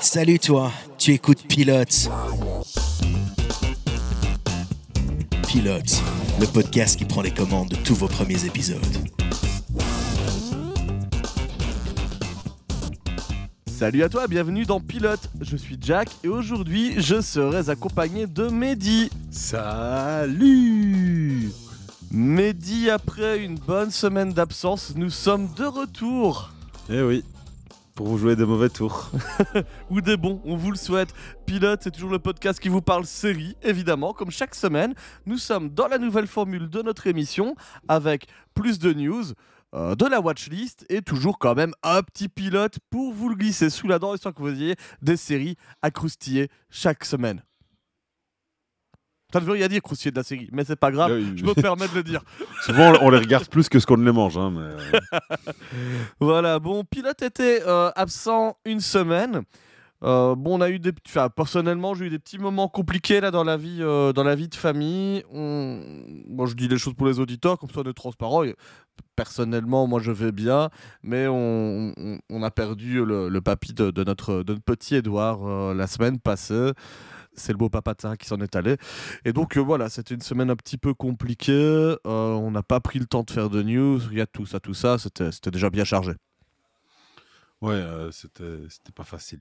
Salut toi, tu écoutes Pilote. Pilote, le podcast qui prend les commandes de tous vos premiers épisodes. Salut à toi, bienvenue dans Pilote. Je suis Jack et aujourd'hui je serai accompagné de Mehdi. Salut Mehdi, après une bonne semaine d'absence, nous sommes de retour. Eh oui, pour vous jouer des mauvais tours. Ou des bons, on vous le souhaite. Pilote, c'est toujours le podcast qui vous parle série, évidemment, comme chaque semaine. Nous sommes dans la nouvelle formule de notre émission avec plus de news. euh, de la watchlist et toujours quand même un petit pilote pour vous le glisser sous la dent histoire que vous ayez des séries à croustiller chaque semaine. Ça ne veut rien dire croustiller de la série, mais c'est pas grave, Oui, je me permets de le dire. Souvent, on les regarde plus que ce qu'on ne les mange. Hein, mais, euh, Voilà, bon, Pilote était euh, absent une semaine. Euh, bon, on a eu des, enfin, personnellement, j'ai eu des petits moments compliqués là dans la vie, euh, dans la vie de famille. On... Moi, je dis les choses pour les auditeurs, comme ça on est transparent. Personnellement, moi, je vais bien, mais on, a perdu le, le papy de, de notre, de notre petit Édouard euh, la semaine passée. C'est le beau papa de Sarah qui s'en est allé. Et donc euh, voilà, c'était une semaine un petit peu compliquée. Euh, on n'a pas pris le temps de faire de news. Il y a tout ça, tout ça. C'était déjà bien chargé. ouais, euh, c'était c'était pas facile.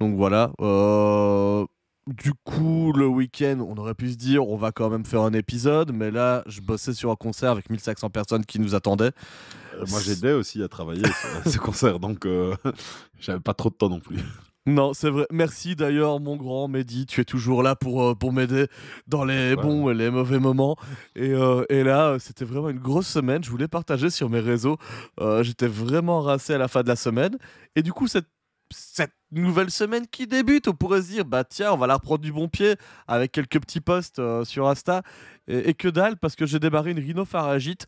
Donc voilà. euh, Du coup, le week-end, on aurait pu se dire, on va quand même faire un épisode, mais là, je bossais sur un concert avec 1500 personnes qui nous attendaient. Moi, j'aidais aussi à travailler sur ce concert, donc j'avais pas trop de temps non plus. Non, c'est vrai. Merci d'ailleurs, mon grand Mehdi. Tu es toujours là pour, euh, pour m'aider dans les Ouais. bons et les mauvais moments. Et, euh, et là, euh, c'était vraiment une grosse semaine. Je voulais partager sur mes réseaux. Euh, J'étais vraiment rincé à la fin de la semaine. Et du coup, cette, cette nouvelle semaine qui débute, on pourrait se dire, bah tiens, on va la reprendre du bon pied avec quelques petits posts sur Insta. Et, et que dalle, parce que j'ai démarré une rhinopharyngite.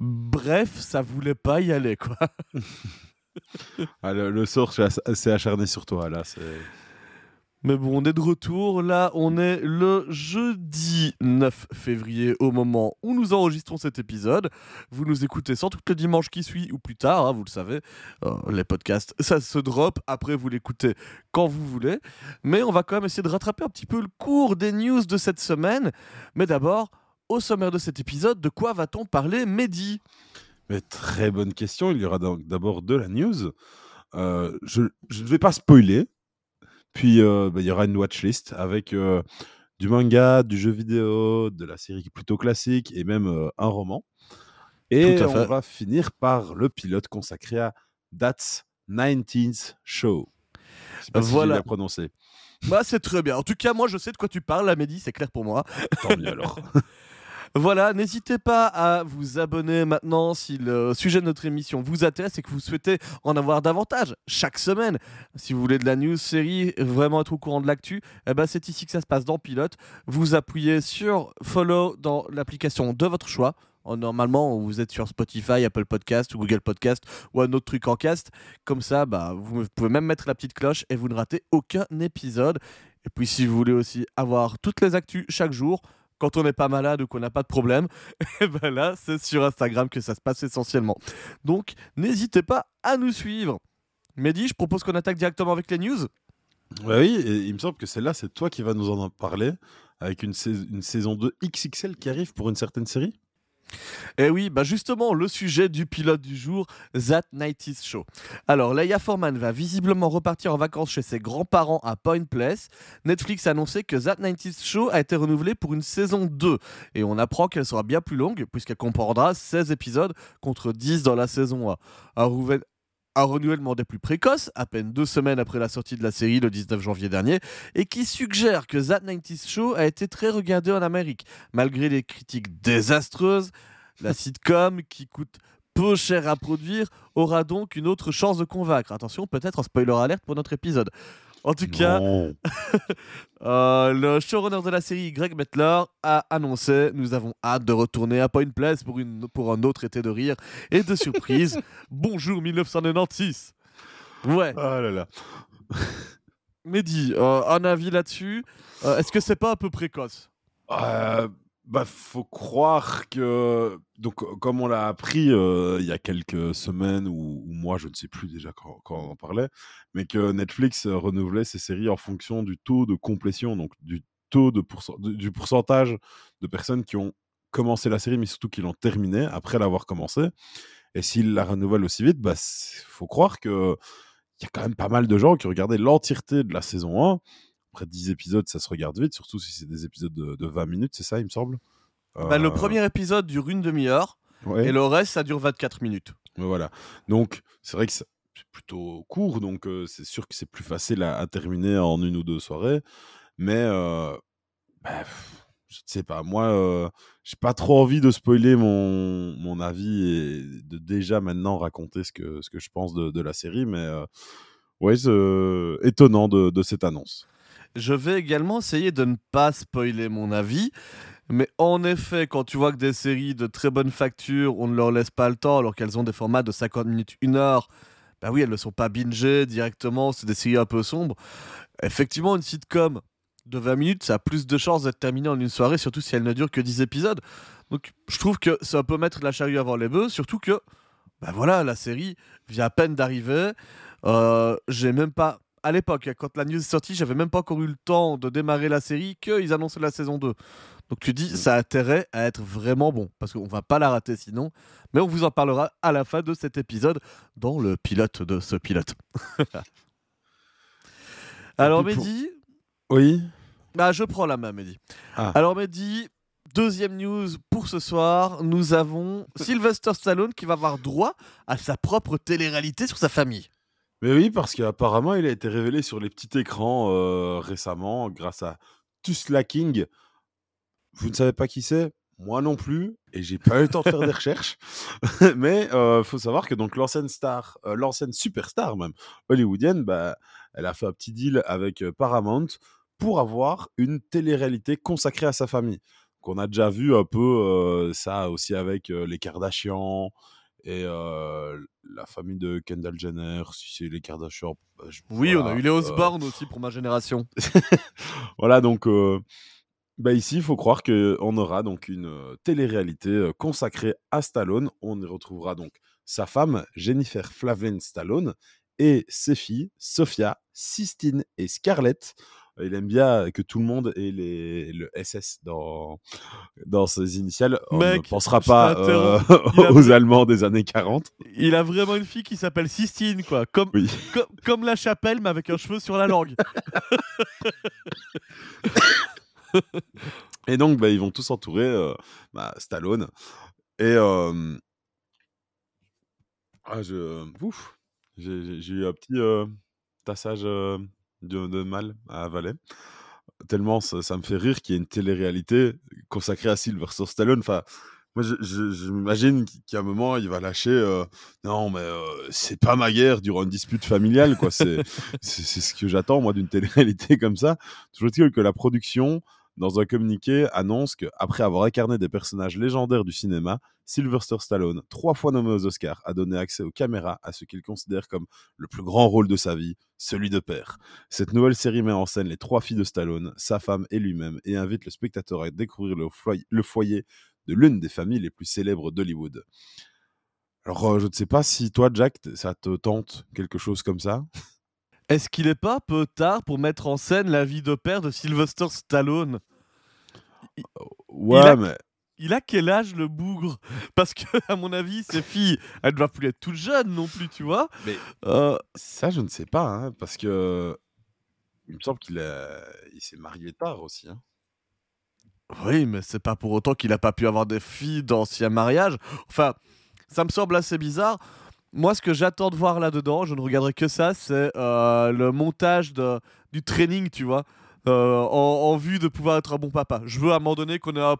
Bref, ça voulait pas y aller, quoi. Ah, le, sort s'est acharné sur toi, là. Mais bon, on est de retour. Là, on est le jeudi 9 février au moment où nous enregistrons cet épisode. Vous nous écoutez sans doute le dimanche qui suit ou plus tard, hein, vous le savez. Euh, les podcasts, ça se drop. Après, vous l'écoutez quand vous voulez. Mais on va quand même essayer de rattraper un petit peu le cours des news de cette semaine. Mais d'abord, au sommaire de cet épisode, de quoi va-t-on parler, Mehdi? Mais très bonne question. Il y aura d'abord de la news. Euh, je je ne vais pas spoiler. Puis, euh, bah, il y aura une watchlist avec euh, du manga, du jeu vidéo, de la série plutôt classique et même un roman. Et on va finir par le pilote consacré à That's 19th Show. Je sais pas si Voilà. j'ai prononcé. Bah, c'est très bien. En tout cas, moi, je sais de quoi tu parles, Mehdi, c'est clair pour moi. Tant mieux alors. Voilà, n'hésitez pas à vous abonner maintenant si le sujet de notre émission vous intéresse et que vous souhaitez en avoir davantage chaque semaine. Si vous voulez de la news série, vraiment être au courant de l'actu, eh ben c'est ici que ça se passe dans Pilote. Vous appuyez sur follow dans l'application de votre choix. Oh, Normalement, vous êtes sur Spotify, Apple Podcast ou Google Podcast ou un autre truc en cast. Comme ça, bah, vous pouvez même mettre la petite cloche et vous ne ratez aucun épisode. Et puis, si vous voulez aussi avoir toutes les actus chaque jour, quand on n'est pas malade ou qu'on n'a pas de problème, et ben là, c'est sur Instagram que ça se passe essentiellement. Donc, n'hésitez pas à nous suivre. Mehdi, je propose qu'on attaque directement avec les news. Oui, il me semble que celle-là, c'est toi qui vas nous en parler avec une, sais- une saison 2 XXL qui arrive pour une certaine série. Et oui, bah justement, le sujet du pilote du jour, That 90s Show. Alors, Leia Forman va visiblement repartir en vacances chez ses grands-parents à Point Place. Netflix a annoncé que That 90s Show a été renouvelé pour une saison 2. Et on apprend qu'elle sera bien plus longue, puisqu'elle comprendra 16 épisodes contre 10 dans la saison 1. Un, renouvellement des plus précoces, à peine deux semaines après la sortie de la série le 19 janvier dernier, et qui suggère que That 90s Show a été très regardé en Amérique, malgré les critiques désastreuses. La sitcom, qui coûte peu cher à produire, aura donc une autre chance de convaincre. Attention, peut-être un spoiler alerte pour notre épisode. En tout cas, euh, le showrunner de la série, Greg Mettler, a annoncé Nous avons hâte de retourner à Point Place pour, une, pour un autre été de rire et de surprise. Bonjour 1996 Ouais, Oh là là. Mehdi, euh, un avis là-dessus? Euh, Est-ce que c'est pas un peu précoce? Euh, Bah, faut croire que donc comme on l'a appris euh, il y a quelques semaines ou, mois, je ne sais plus déjà quand, on en parlait, mais que Netflix euh, renouvelait ses séries en fonction du taux de complétion, donc du taux de du pourcentage de personnes qui ont commencé la série, mais surtout qui l'ont terminée après l'avoir commencé. Et s'ils la renouvellent aussi vite, bah faut croire que il y a quand même pas mal de gens qui regardaient l'entièreté de la saison 1. Après 10 épisodes, ça se regarde vite, surtout si c'est des épisodes de, de 20 minutes, c'est ça, il me semble? Bah, le Euh, premier épisode dure une demi-heure ouais. et le reste, ça dure 24 minutes. Mais voilà. Donc, c'est vrai que c'est c'est plutôt court, donc euh, c'est sûr que c'est plus facile à, à terminer en une ou deux soirées. Mais, euh, bah, je ne sais pas. Moi, euh, j'ai pas trop envie de spoiler mon, mon avis et de déjà maintenant raconter ce que, ce que je pense de, de la série. Mais ouais, c'est étonnant de, de cette annonce. Je vais également essayer de ne pas spoiler mon avis. Mais en effet, quand tu vois que des séries de très bonne facture, on ne leur laisse pas le temps alors qu'elles ont des formats de 50 minutes, 1 heure, bah oui, elles ne sont pas bingées directement, c'est des séries un peu sombres. Effectivement, une sitcom de 20 minutes, ça a plus de chances d'être terminée en une soirée, surtout si elle ne dure que 10 épisodes. Donc je trouve que ça peut mettre la charrue avant les bœufs, surtout que, bah voilà, la série vient à peine d'arriver. Euh, J'ai même pas à l'époque, quand la news est sortie, j'avais même pas encore eu le temps de démarrer la série qu'ils annonçaient la saison 2. Donc tu dis, ça a intérêt à être vraiment bon, parce qu'on va pas la rater sinon. Mais on vous en parlera à la fin de cet épisode, dans le pilote de ce pilote. Alors pour- Mehdi, Oui. bah, je prends la main Mehdi. Ah. Alors Mehdi, deuxième news pour ce soir, nous avons Sylvester Stallone qui va avoir droit à sa propre télé-réalité sur sa famille. Mais oui, parce qu'apparemment, il a été révélé sur les petits écrans euh, récemment grâce à Tusla King. Vous ne savez pas qui c'est? Moi non plus, et j'ai pas eu le temps de faire des recherches. Mais il faut savoir que donc l'ancienne star, euh, l'ancienne superstar même hollywoodienne, bah, elle a fait un petit deal avec euh, Paramount pour avoir une télé-réalité consacrée à sa famille. Qu'on a déjà vu un peu euh, ça aussi avec euh, les Kardashians et euh, la famille de Kendall Jenner, si c'est les Kardashians. bah, je- Oui, on a eu les euh, Osborne aussi pour ma génération. voilà, donc euh, bah ici, il faut croire qu'on aura donc une télé-réalité consacrée à Stallone. On y retrouvera donc sa femme, Jennifer Flavin Stallone, et ses filles, Sophia, Sistine et Scarlett. Il aime bien que tout le monde ait les, le SS dans, dans ses initiales. On Mec, ne pensera pas euh, a aux Allemands des années 40. Il a vraiment une fille qui s'appelle Sistine, quoi. Comme, Oui. comme la chapelle, mais avec un cheveu sur la langue. Et donc, bah, ils vont tous entourer euh, bah, Stallone. Et euh, ah, je, ouf, j'ai eu un petit euh, tassage de, mal à avaler. Tellement ça, me fait rire qu'il y ait une télé-réalité consacrée à Sylvester Stallone. Enfin, moi, je, qu'à un moment, il va lâcher euh, Non, mais euh, c'est pas ma guerre durant une dispute familiale. quoi. C'est ce que j'attends, moi, d'une télé-réalité comme ça. Toujours est-il que la production, dans un communiqué, annonce qu'après avoir incarné des personnages légendaires du cinéma, Sylvester Stallone, trois fois nommé aux Oscars, a donné accès aux caméras à ce qu'il considère comme le plus grand rôle de sa vie, celui de père. Cette nouvelle série met en scène les trois filles de Stallone, sa femme et lui-même, et invite le spectateur à découvrir le foyer, de l'une des familles les plus célèbres d'Hollywood. Alors, euh, je ne sais pas si toi, Jack, ça te tente quelque chose comme ça? Est-ce qu'il est pas un peu tard pour mettre en scène la vie de père de Sylvester Stallone? Ouais, a- mais Il a quel âge le bougre? Parce que, à mon avis, ces filles, elles doivent plus être toutes jeunes non plus, tu vois. Mais- Euh, ça, je ne sais pas, hein, parce que il me semble qu'il a- il s'est marié tard aussi. hein. Oui, mais c'est pas pour autant qu'il a pas pu avoir des filles d'anciens mariages. Enfin, ça me semble assez bizarre. Moi, ce que j'attends de voir là-dedans, je ne regarderai que ça, c'est euh, le montage du training, tu vois. Euh, en, en vue de pouvoir être un bon papa. Je veux à un moment donné qu'on ait un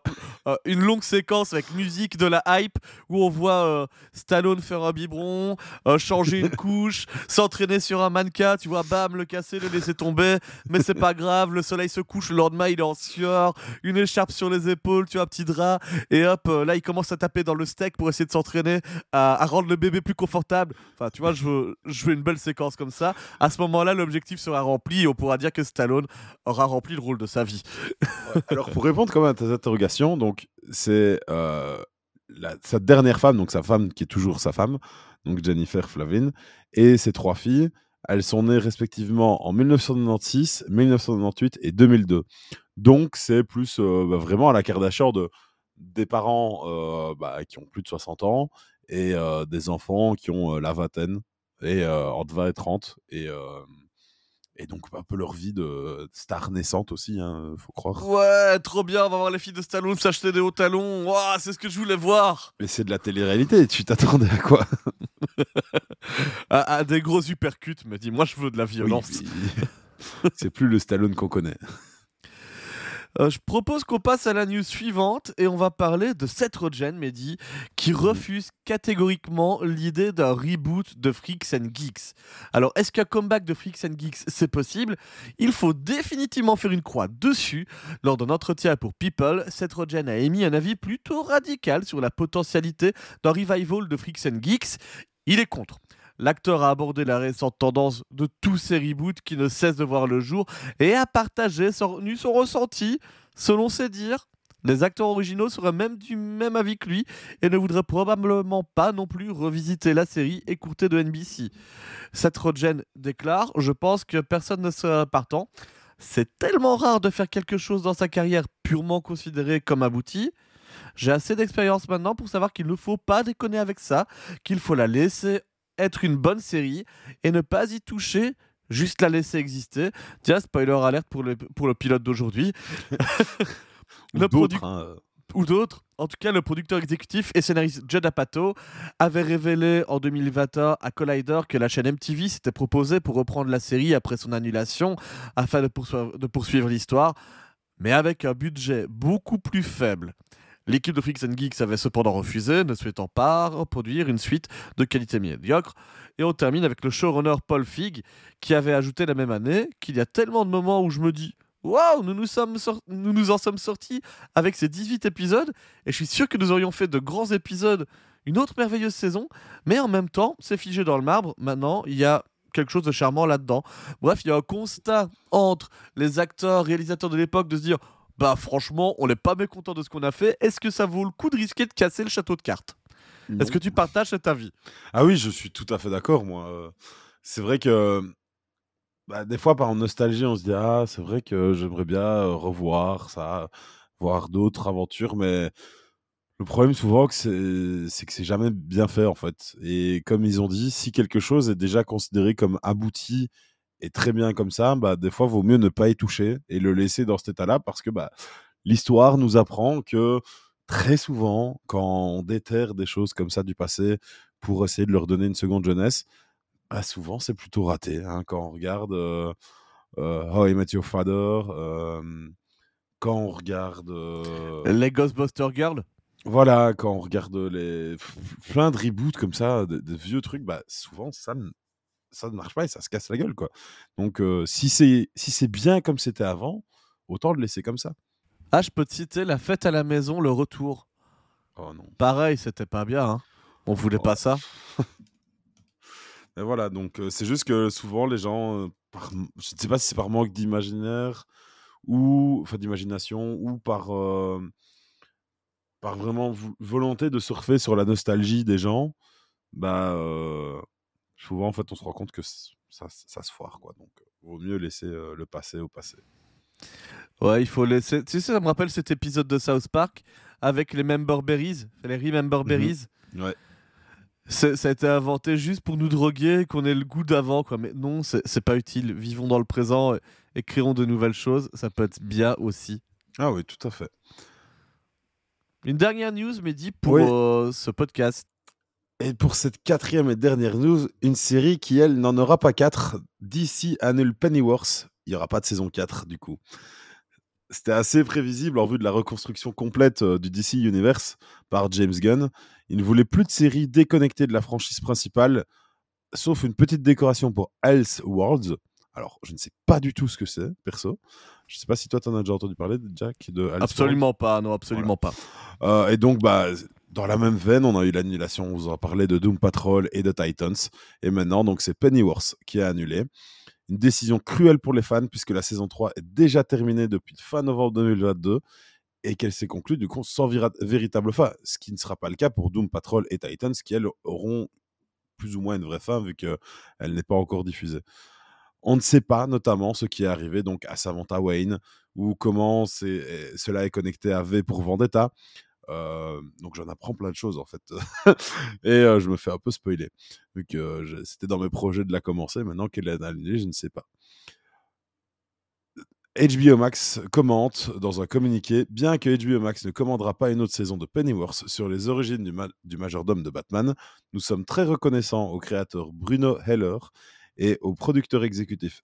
euh, une longue séquence avec musique, de la hype, où on voit euh, Stallone faire un biberon, changer une couche, s'entraîner sur un mannequin, tu vois, bam, le casser, le laisser tomber, mais c'est pas grave, le soleil se couche, le lendemain il est en sueur, une écharpe sur les épaules, tu vois, un petit drap, et hop, là il commence à taper dans le steak pour essayer de s'entraîner à, à rendre le bébé plus confortable. Enfin, tu vois, je veux, je veux une belle séquence comme ça. À ce moment-là, l'objectif sera rempli et on pourra dire que Stallone aura aura rempli le rôle de sa vie. Alors, pour répondre quand même à tes interrogations, donc c'est euh, sa dernière femme, donc sa femme qui est toujours sa femme, donc Jennifer Flavin, et ses trois filles. Elles sont nées respectivement en 1996, 1998 et 2002. Donc, c'est plus euh, bah, vraiment à la Kardashian de des parents euh, bah, qui ont plus de 60 ans et des enfants qui ont la vingtaine et entre 20 et 30 et et donc un peu leur vie de star naissante aussi, hein, faut croire. Ouais, trop bien, on va voir les filles de Stallone s'acheter des hauts talons. Ouah, c'est ce que je voulais voir. Mais c'est de la télé-réalité, tu t'attendais à quoi? À, à des gros uppercuts, me dit, moi je veux de la violence. Oui. C'est plus le Stallone qu'on connaît. Euh, je propose qu'on passe à la news suivante et on va parler de Seth Rogen, Mehdi, qui refuse catégoriquement l'idée d'un reboot de Freaks and Geeks. Alors, est-ce qu'un comeback de Freaks and Geeks, c'est possible? Il faut définitivement faire une croix dessus. Lors d'un entretien pour People, Seth Rogen a émis un avis plutôt radical sur la potentialité d'un revival de Freaks and Geeks. Il est contre. L'acteur a abordé la récente tendance de tous ces reboots qui ne cessent de voir le jour et a partagé son, ressenti. Selon ses dires, les acteurs originaux seraient même du même avis que lui et ne voudraient probablement pas non plus revisiter la série écourtée de NBC. Seth Rogen déclare Je pense que personne ne sera partant. C'est tellement rare de faire quelque chose dans sa carrière purement considéré comme abouti. J'ai assez d'expérience maintenant pour savoir qu'il ne faut pas déconner avec ça, qu'il faut la laisser être une bonne série et ne pas y toucher, juste la laisser exister. Tiens, spoiler alerte pour le, pour le pilote d'aujourd'hui. Ou Le hein. ou d'autres. En tout cas, le producteur exécutif et scénariste Judd Apatow avait révélé en 2021 à Collider que la chaîne MTV s'était proposée pour reprendre la série après son annulation afin de poursuivre, de poursuivre l'histoire, mais avec un budget beaucoup plus faible. L'équipe de Freaks and Geeks avait cependant refusé, ne souhaitant pas reproduire une suite de qualité médiocre. Et on termine avec le showrunner Paul Fig, qui avait ajouté la même année qu'il y a tellement de moments où je me dis Waouh, nous nous, sommes nous nous en sommes sortis avec ces 18 épisodes, et je suis sûr que nous aurions fait de grands épisodes, une autre merveilleuse saison, mais en même temps, c'est figé dans le marbre. Maintenant, il y a quelque chose de charmant là-dedans. Bref, il y a un constat entre les acteurs, réalisateurs de l'époque de se dire Bah, franchement, on n'est pas mécontent de ce qu'on a fait. Est-ce que ça vaut le coup de risquer de casser le château de cartes? Est-ce que tu partages cet avis? Ah oui, je suis tout à fait d'accord, moi. C'est vrai que bah, des fois, par nostalgie, on se dit Ah, c'est vrai que j'aimerais bien euh, revoir ça, voir d'autres aventures, mais le problème souvent, c'est que c'est jamais bien fait, en fait. Et comme ils ont dit, si quelque chose est déjà considéré comme abouti et très bien comme ça, bah, des fois, vaut mieux ne pas y toucher et le laisser dans cet état-là parce que bah, l'histoire nous apprend que très souvent, quand on déterre des choses comme ça du passé pour essayer de leur donner une seconde jeunesse, bah, souvent c'est plutôt raté. hein. Quand on regarde euh, euh, How I Met Your Father, euh, quand on regarde. euh, Les Ghostbuster Girls? Voilà, quand on regarde les plein de reboots comme ça, de, de vieux trucs, bah souvent ça ne, ça ne marche pas et ça se casse la gueule quoi. Donc euh, si c'est si c'est bien comme c'était avant, autant le laisser comme ça. Ah, je peux te citer La fête à la maison, le retour. Oh non. Pareil, c'était pas bien. Hein. On voulait Oh. pas ça. Et voilà, donc euh, c'est juste que souvent les gens, euh, par, je ne sais pas si c'est par manque d'imaginaire ou enfin d'imagination ou par par vraiment vo- volonté de surfer sur la nostalgie des gens, bah souvent en fait on se rend compte que ça, ça se foire quoi. Donc euh, vaut mieux laisser euh, le passé au passé. Ouais, il faut laisser. Tu sais, ça me rappelle cet épisode de South Park avec les Member Berries, les Remember Berries. Ouais. Ça a été inventé juste pour nous droguer, qu'on ait le goût d'avant, quoi. Mais non, c'est c'est pas utile. Vivons dans le présent et, et créons de nouvelles choses. Ça peut être bien aussi. Ah oui, tout à fait. Une dernière news, Mehdi, pour Oui. euh, ce podcast. Et pour cette quatrième et dernière news, une série qui, elle, n'en aura pas quatre. DC annule Pennyworth. Il n'y aura pas de saison 4, du coup. C'était assez prévisible en vue de la reconstruction complète euh, du DC Universe par James Gunn. Il ne voulait plus de séries déconnectées de la franchise principale, sauf une petite décoration pour Else Worlds. Alors, je ne sais pas du tout ce que c'est, perso. Je ne sais pas si toi, tu en as déjà entendu parler, Jack, de. Absolument pas, non, absolument pas. Euh, et donc, bah, dans la même veine, on a eu l'annulation, on vous en parlait de Doom Patrol et de Titans. Et maintenant, donc, c'est Pennyworth qui est annulé. Une décision cruelle pour les fans puisque la saison 3 est déjà terminée depuis fin novembre 2022 et qu'elle s'est conclue du coup sans véritable fin, ce qui ne sera pas le cas pour Doom Patrol et Titans qui elles auront plus ou moins une vraie fin vu qu'elle n'est pas encore diffusée. On ne sait pas notamment ce qui est arrivé donc à Samantha Wayne ou comment cela est connecté à V pour Vendetta. Euh, donc j'en apprends plein de choses en fait. et euh, je me fais un peu spoiler. Vu que c'était dans mes projets de la commencer, maintenant qu'elle est annulée, je ne sais pas. HBO Max commente dans un communiqué Bien que HBO Max ne commandera pas une autre saison de Pennyworth sur les origines du, du majordome de Batman, nous sommes très reconnaissants au créateur Bruno Heller et au producteur exécutif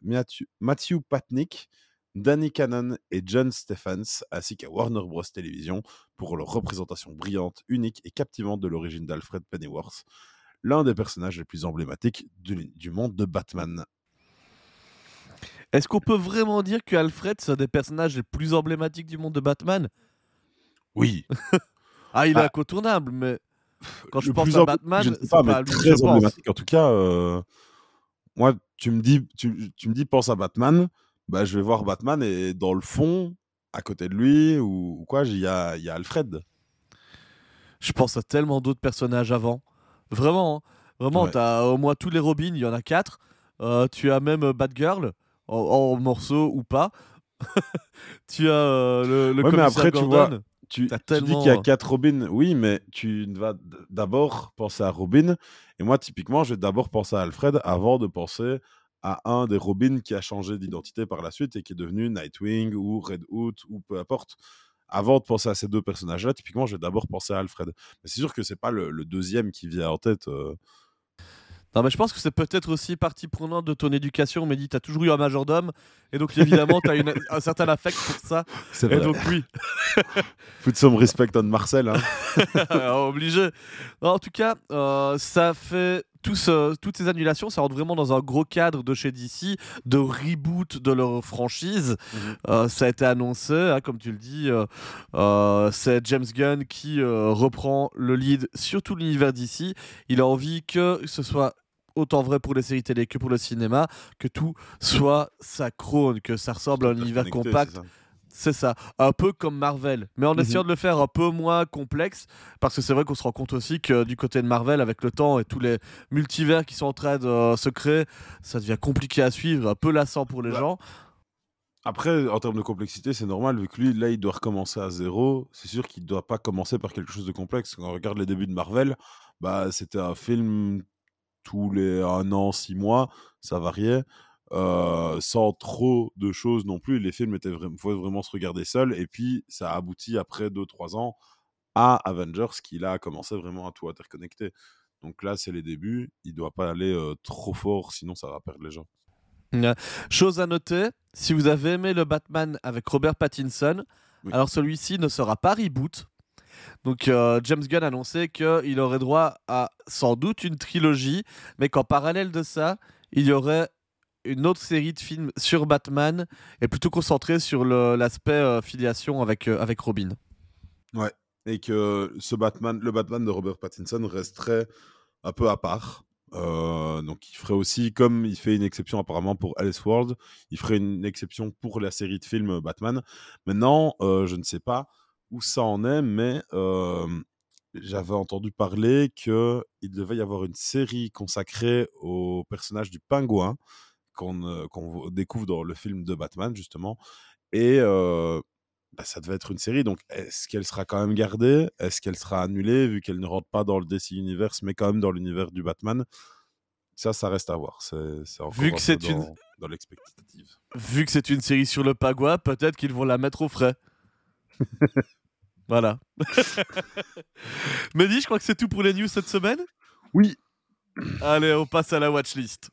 Matthew Patnick, Danny Cannon et John Stephens, ainsi qu'à Warner Bros. Television pour leur représentation brillante, unique et captivante de l'origine d'Alfred Pennyworth, l'un des personnages les plus emblématiques du monde de Batman. Est-ce qu'on peut vraiment dire que Alfred, c'est un des personnages les plus emblématiques du monde de Batman? Oui. ah, il est ah. incontournable, mais quand je pense à Batman, c'est pas, pas très je emblématique. En tout cas, euh, moi, tu me dis, tu, tu, me dis, pense à Batman. Bah, je vais voir Batman et dans le fond, à côté de lui ou, quoi, il y a, y a Alfred. Je pense à tellement d'autres personnages avant. Vraiment, hein. vraiment, tu as au moins tous les Robins, il y en a quatre. Euh, tu as même euh, Batgirl en, morceaux ou pas. tu as euh, le, le mais après, tu vois, tu, dis qu'il y a quatre Robin, oui, mais tu vas d'abord penser à Robin. Et moi, typiquement, je vais d'abord penser à Alfred avant de penser à un des Robin qui a changé d'identité par la suite et qui est devenu Nightwing ou Red Hood ou peu importe. Avant de penser à ces deux personnages-là, typiquement, je vais d'abord penser à Alfred. Mais c'est sûr que c'est pas le, deuxième qui vient en tête. Euh, non, mais je pense que c'est peut-être aussi partie prenante de ton éducation. Mais dit, tu as toujours eu un majordome. Et donc, évidemment, tu as un certain affect pour ça. C'est vrai. Et donc, oui. Put some respect on Marcel. Hein. Obligé. en tout cas, euh, ça fait. Toutes ces annulations, ça rentre vraiment dans un gros cadre de chez DC, de reboot de leur franchise. Mhm. Euh, ça a été annoncé, hein, comme tu le dis, euh, c'est James Gunn qui reprend le lead sur tout l'univers DC. Il a envie que ce soit autant vrai pour les séries télé que pour le cinéma, que tout soit synchrone, que ça ressemble à un univers compact. C'est ça, un peu comme Marvel, mais en mhm. essayant de le faire un peu moins complexe, parce que c'est vrai qu'on se rend compte aussi que du côté de Marvel, avec le temps et tous les multivers qui sont en train de euh, se créer, ça devient compliqué à suivre, un peu lassant pour les bah, gens. Après, en termes de complexité, c'est normal, vu que lui, là, il doit recommencer à zéro. C'est sûr qu'il ne doit pas commencer par quelque chose de complexe. Quand on regarde les débuts de Marvel, bah, c'était un film tous les un an, six mois, ça variait. Sans trop de choses non plus. Les films étaient vraiment, faut vraiment se regarder seul. Et puis, ça a abouti après 2-3 ans à Avengers, qui là a commencé vraiment à tout interconnecter. Donc là, c'est les débuts. Il doit pas aller trop fort, sinon ça va perdre les gens. Chose à noter, si vous avez aimé le Batman avec Robert Pattinson, alors celui-ci ne sera pas reboot, donc euh, James Gunn a annoncé qu'il aurait droit à sans doute une trilogie, mais qu'en parallèle de ça, il y aurait une autre série de films sur Batman et plutôt concentré sur l'aspect euh, filiation avec, euh, avec Robin. Ouais, et que ce Batman, le Batman de Robert Pattinson resterait un peu à part. donc il ferait aussi, comme il fait une exception apparemment pour Alice World, il ferait une exception pour la série de films Batman. Maintenant, je ne sais pas où ça en est, mais j'avais entendu parler qu'il devait y avoir une série consacrée au personnage du pingouin qu'on découvre dans le film de Batman, justement. Et bah, ça devait être une série. Donc, est-ce qu'elle sera quand même gardée? Est-ce qu'elle sera annulée, vu qu'elle ne rentre pas dans le DC Universe, mais quand même dans l'univers du Batman? Ça, ça reste à voir. C'est encore vu que c'est une... dans l'expectative. Vu que c'est une série sur le pingouin, peut-être qu'ils vont la mettre au frais. Voilà. Mehdi, je crois que c'est tout pour les news cette semaine? Oui. Allez, on passe à la watchlist.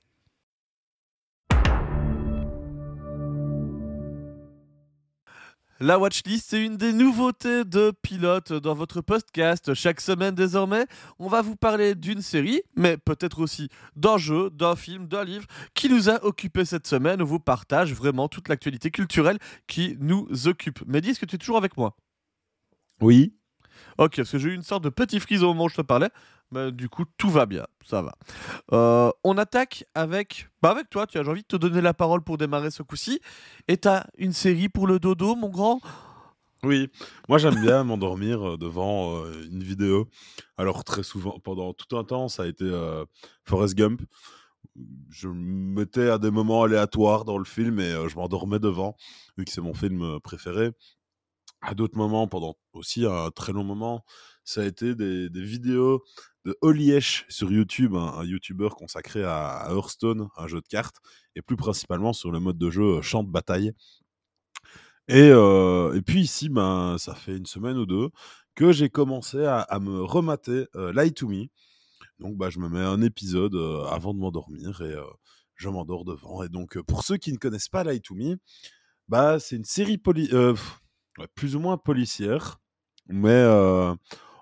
La watchlist, c'est une des nouveautés de pilote dans votre podcast. Chaque semaine désormais, on va vous parler d'une série, mais peut-être aussi d'un jeu, d'un film, d'un livre qui nous a occupé cette semaine. On vous partage vraiment toute l'actualité culturelle qui nous occupe. Mehdi, est-ce que tu es toujours avec moi? Oui. Ok, parce que j'ai eu une sorte de petit frisson au moment où je te parlais. Bah, du coup, tout va bien, ça va. Euh, on attaque avec, bah avec toi, tu as j'ai envie de te donner la parole pour démarrer ce coup-ci. Et t'as une série pour le dodo, mon grand? Oui, moi j'aime bien m'endormir euh, devant euh, une vidéo. Alors très souvent, pendant tout un temps, ça a été Forrest Gump. Je me mettais à des moments aléatoires dans le film et je m'endormais devant, vu que c'est mon film préféré. À d'autres moments, pendant aussi un très long moment, ça a été des, vidéos de Holly Esch sur YouTube, un, un YouTuber consacré à, Hearthstone, un jeu de cartes, et plus principalement sur le mode de jeu euh, champ de bataille. Et, euh, et puis ici, ben, ça fait une semaine ou deux que j'ai commencé à, me remater euh, to Me. Donc bah, je me mets un épisode euh, avant de m'endormir et je m'endors devant. Et donc pour ceux qui ne connaissent pas Lie to Me, bah, c'est une série plus ou moins policière, mais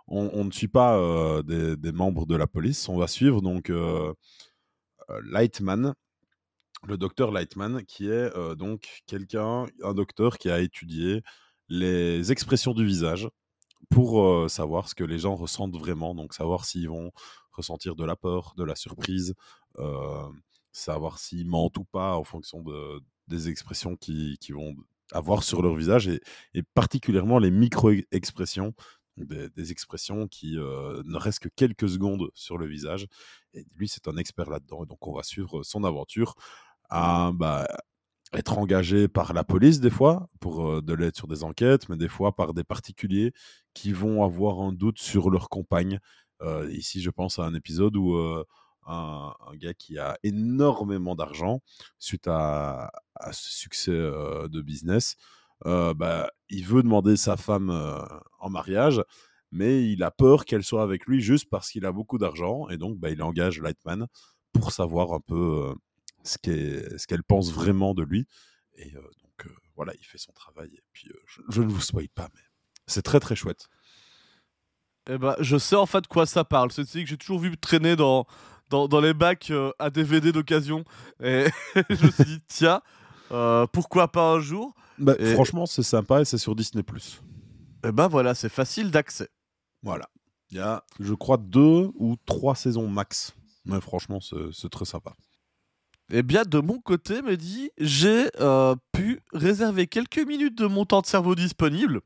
on, ne suit pas euh, des, membres de la police. On va suivre donc euh, euh, le docteur Lightman, qui est donc quelqu'un, un docteur qui a étudié les expressions du visage pour savoir ce que les gens ressentent vraiment, donc savoir s'ils vont ressentir de la peur, de la surprise, savoir s'ils mentent ou pas en fonction de, des expressions qu'ils qui vont avoir sur leur visage, et, particulièrement les micro-expressions, des, des expressions qui euh, ne restent que quelques secondes sur le visage. Et lui, c'est un expert là-dedans, et donc on va suivre son aventure à bah, être engagé par la police des fois pour euh, de l'aide sur des enquêtes, mais des fois par des particuliers qui vont avoir un doute sur leur compagne. Euh, ici, je pense à un épisode où un, un gars qui a énormément d'argent suite à, à ce succès euh, de business, bah, il veut demander sa femme euh, en mariage, mais il a peur qu'elle soit avec lui juste parce qu'il a beaucoup d'argent, et donc bah, il engage Lightman pour savoir un peu euh, ce qu'elle pense vraiment de lui. Et euh, donc euh, voilà, il fait son travail. Et puis euh, je, ne vous spoil pas, mais c'est très très chouette. Eh ben, je sais en fait de quoi ça parle. C'est une série que j'ai toujours vu traîner dans, les bacs euh, à DVD d'occasion. Et je me suis dit, tiens, euh, pourquoi pas un jour Bah, Et- Franchement, c'est sympa et c'est sur Disney+. Eh ben voilà, c'est facile d'accès. Voilà. Il y a, je crois, deux ou trois saisons max. Mais franchement, c'est très sympa. Eh bien, de mon côté, Mehdi, j'ai euh, pu réserver quelques minutes de mon temps de cerveau disponible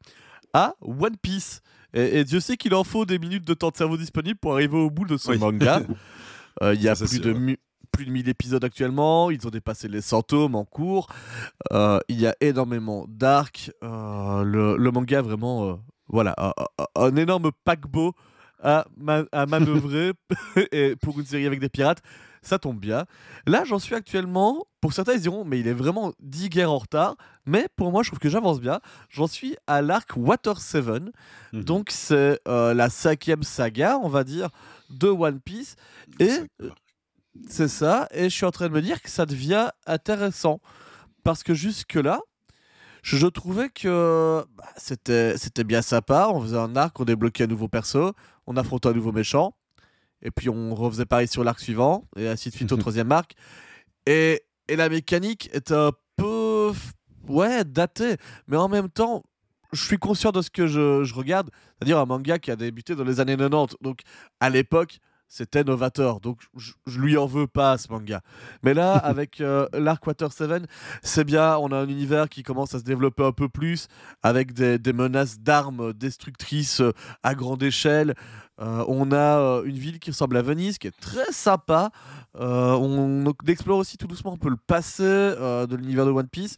à One Piece. Et, et Dieu sait qu'il en faut des minutes de temps de cerveau disponible pour arriver au bout de ce Oui. manga. Euh, Il y a Ça, plus de, plus de 1000 épisodes actuellement. Ils ont dépassé les 100 tomes en cours. Euh, il y a énormément d'arcs. Euh, le, le manga vraiment euh, voilà, un, énorme paquebot à, ma- à manœuvrer et pour une série avec des pirates. Ça tombe bien. Là, j'en suis actuellement. Pour certains, ils diront, mais il est vraiment 10 guerres en retard. Mais pour moi, je trouve que j'avance bien. J'en suis à l'arc Water 7. Mhm. Donc, c'est euh, la cinquième saga, on va dire, de One Piece. Et C'est ça. Et je suis en train de me dire que ça devient intéressant. Parce que jusque-là, je, je trouvais que bah, c'était c'était bien sympa. On faisait un arc, on débloquait un nouveau perso, on affrontait un nouveau méchant. Et puis on refaisait pareil sur l'arc suivant, et ainsi de suite au troisième arc. Et, et la mécanique est un peu. Ouais, datée. Mais en même temps, je suis conscient de ce que je, je regarde. C'est-à-dire un manga qui a débuté dans les années 90. Donc à l'époque, c'était novateur. Donc je, je lui en veux pas à ce manga. Mais là, avec euh, l'arc Water 7, c'est bien. On a un univers qui commence à se développer un peu plus, avec des, des menaces d'armes destructrices euh, à grande échelle. Euh, on a euh, une ville qui ressemble à Venise, qui est très sympa. On, on explore aussi tout doucement un peu le passé de l'univers de One Piece.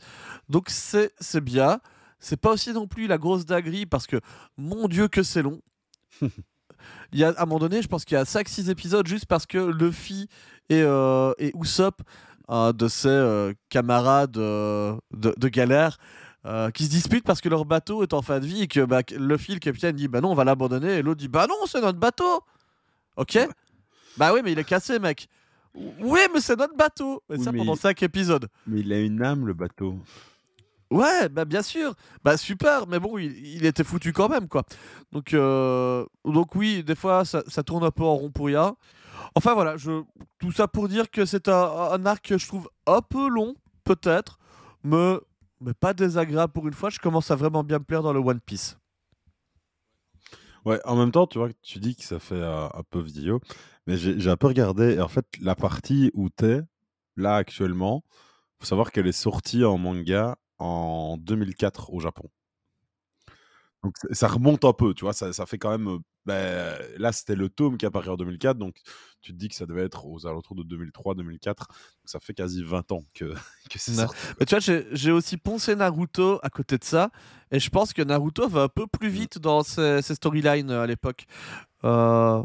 Donc c'est bien. C'est pas aussi non plus la grosse dinguerie parce que mon dieu que c'est long. Il y a, à un moment donné, je pense qu'il y a 5-6 épisodes juste parce que Luffy et, euh, et Usopp, un de ses euh, camarades euh, de, de galère, euh, qui se disputent parce que leur bateau est en fin de vie et que bah, Luffy, le capitaine, dit Bah non, on va l'abandonner. Et l'autre dit Bah non, c'est notre bateau. Ok? Bah oui, mais il est cassé, mec. Oui, mais c'est notre bateau. Et Oui, ça pendant il- 5 épisodes. Mais il a une âme, le bateau. Ouais, bah bien sûr. Bah super, mais bon, il, était foutu quand même, quoi. Donc, euh, donc oui, des fois, ça, tourne un peu en rond pour rien. Enfin voilà, je, tout ça pour dire que c'est un, arc que je trouve un peu long, peut-être, mais, pas désagréable pour une fois. Je commence à vraiment bien me plaire dans le One Piece. Ouais, en même temps, tu vois, tu dis que ça fait un peu vieillot, mais j'ai un peu regardé, et en fait, la partie où t'es, là, actuellement, faut savoir qu'elle est sortie en manga en 2004 au Japon. Donc ça remonte un peu, tu vois, ça, ça fait quand même... ben, là, c'était le tome qui apparaît en 2004, donc tu te dis que ça devait être aux alentours de 2003-2004, donc ça fait quasi 20 ans que, que c'est sorti. Mais tu vois, j'ai aussi poncé Naruto à côté de ça, et je pense que Naruto va un peu plus Mm. vite dans ses, ses storylines euh, à l'époque. Euh,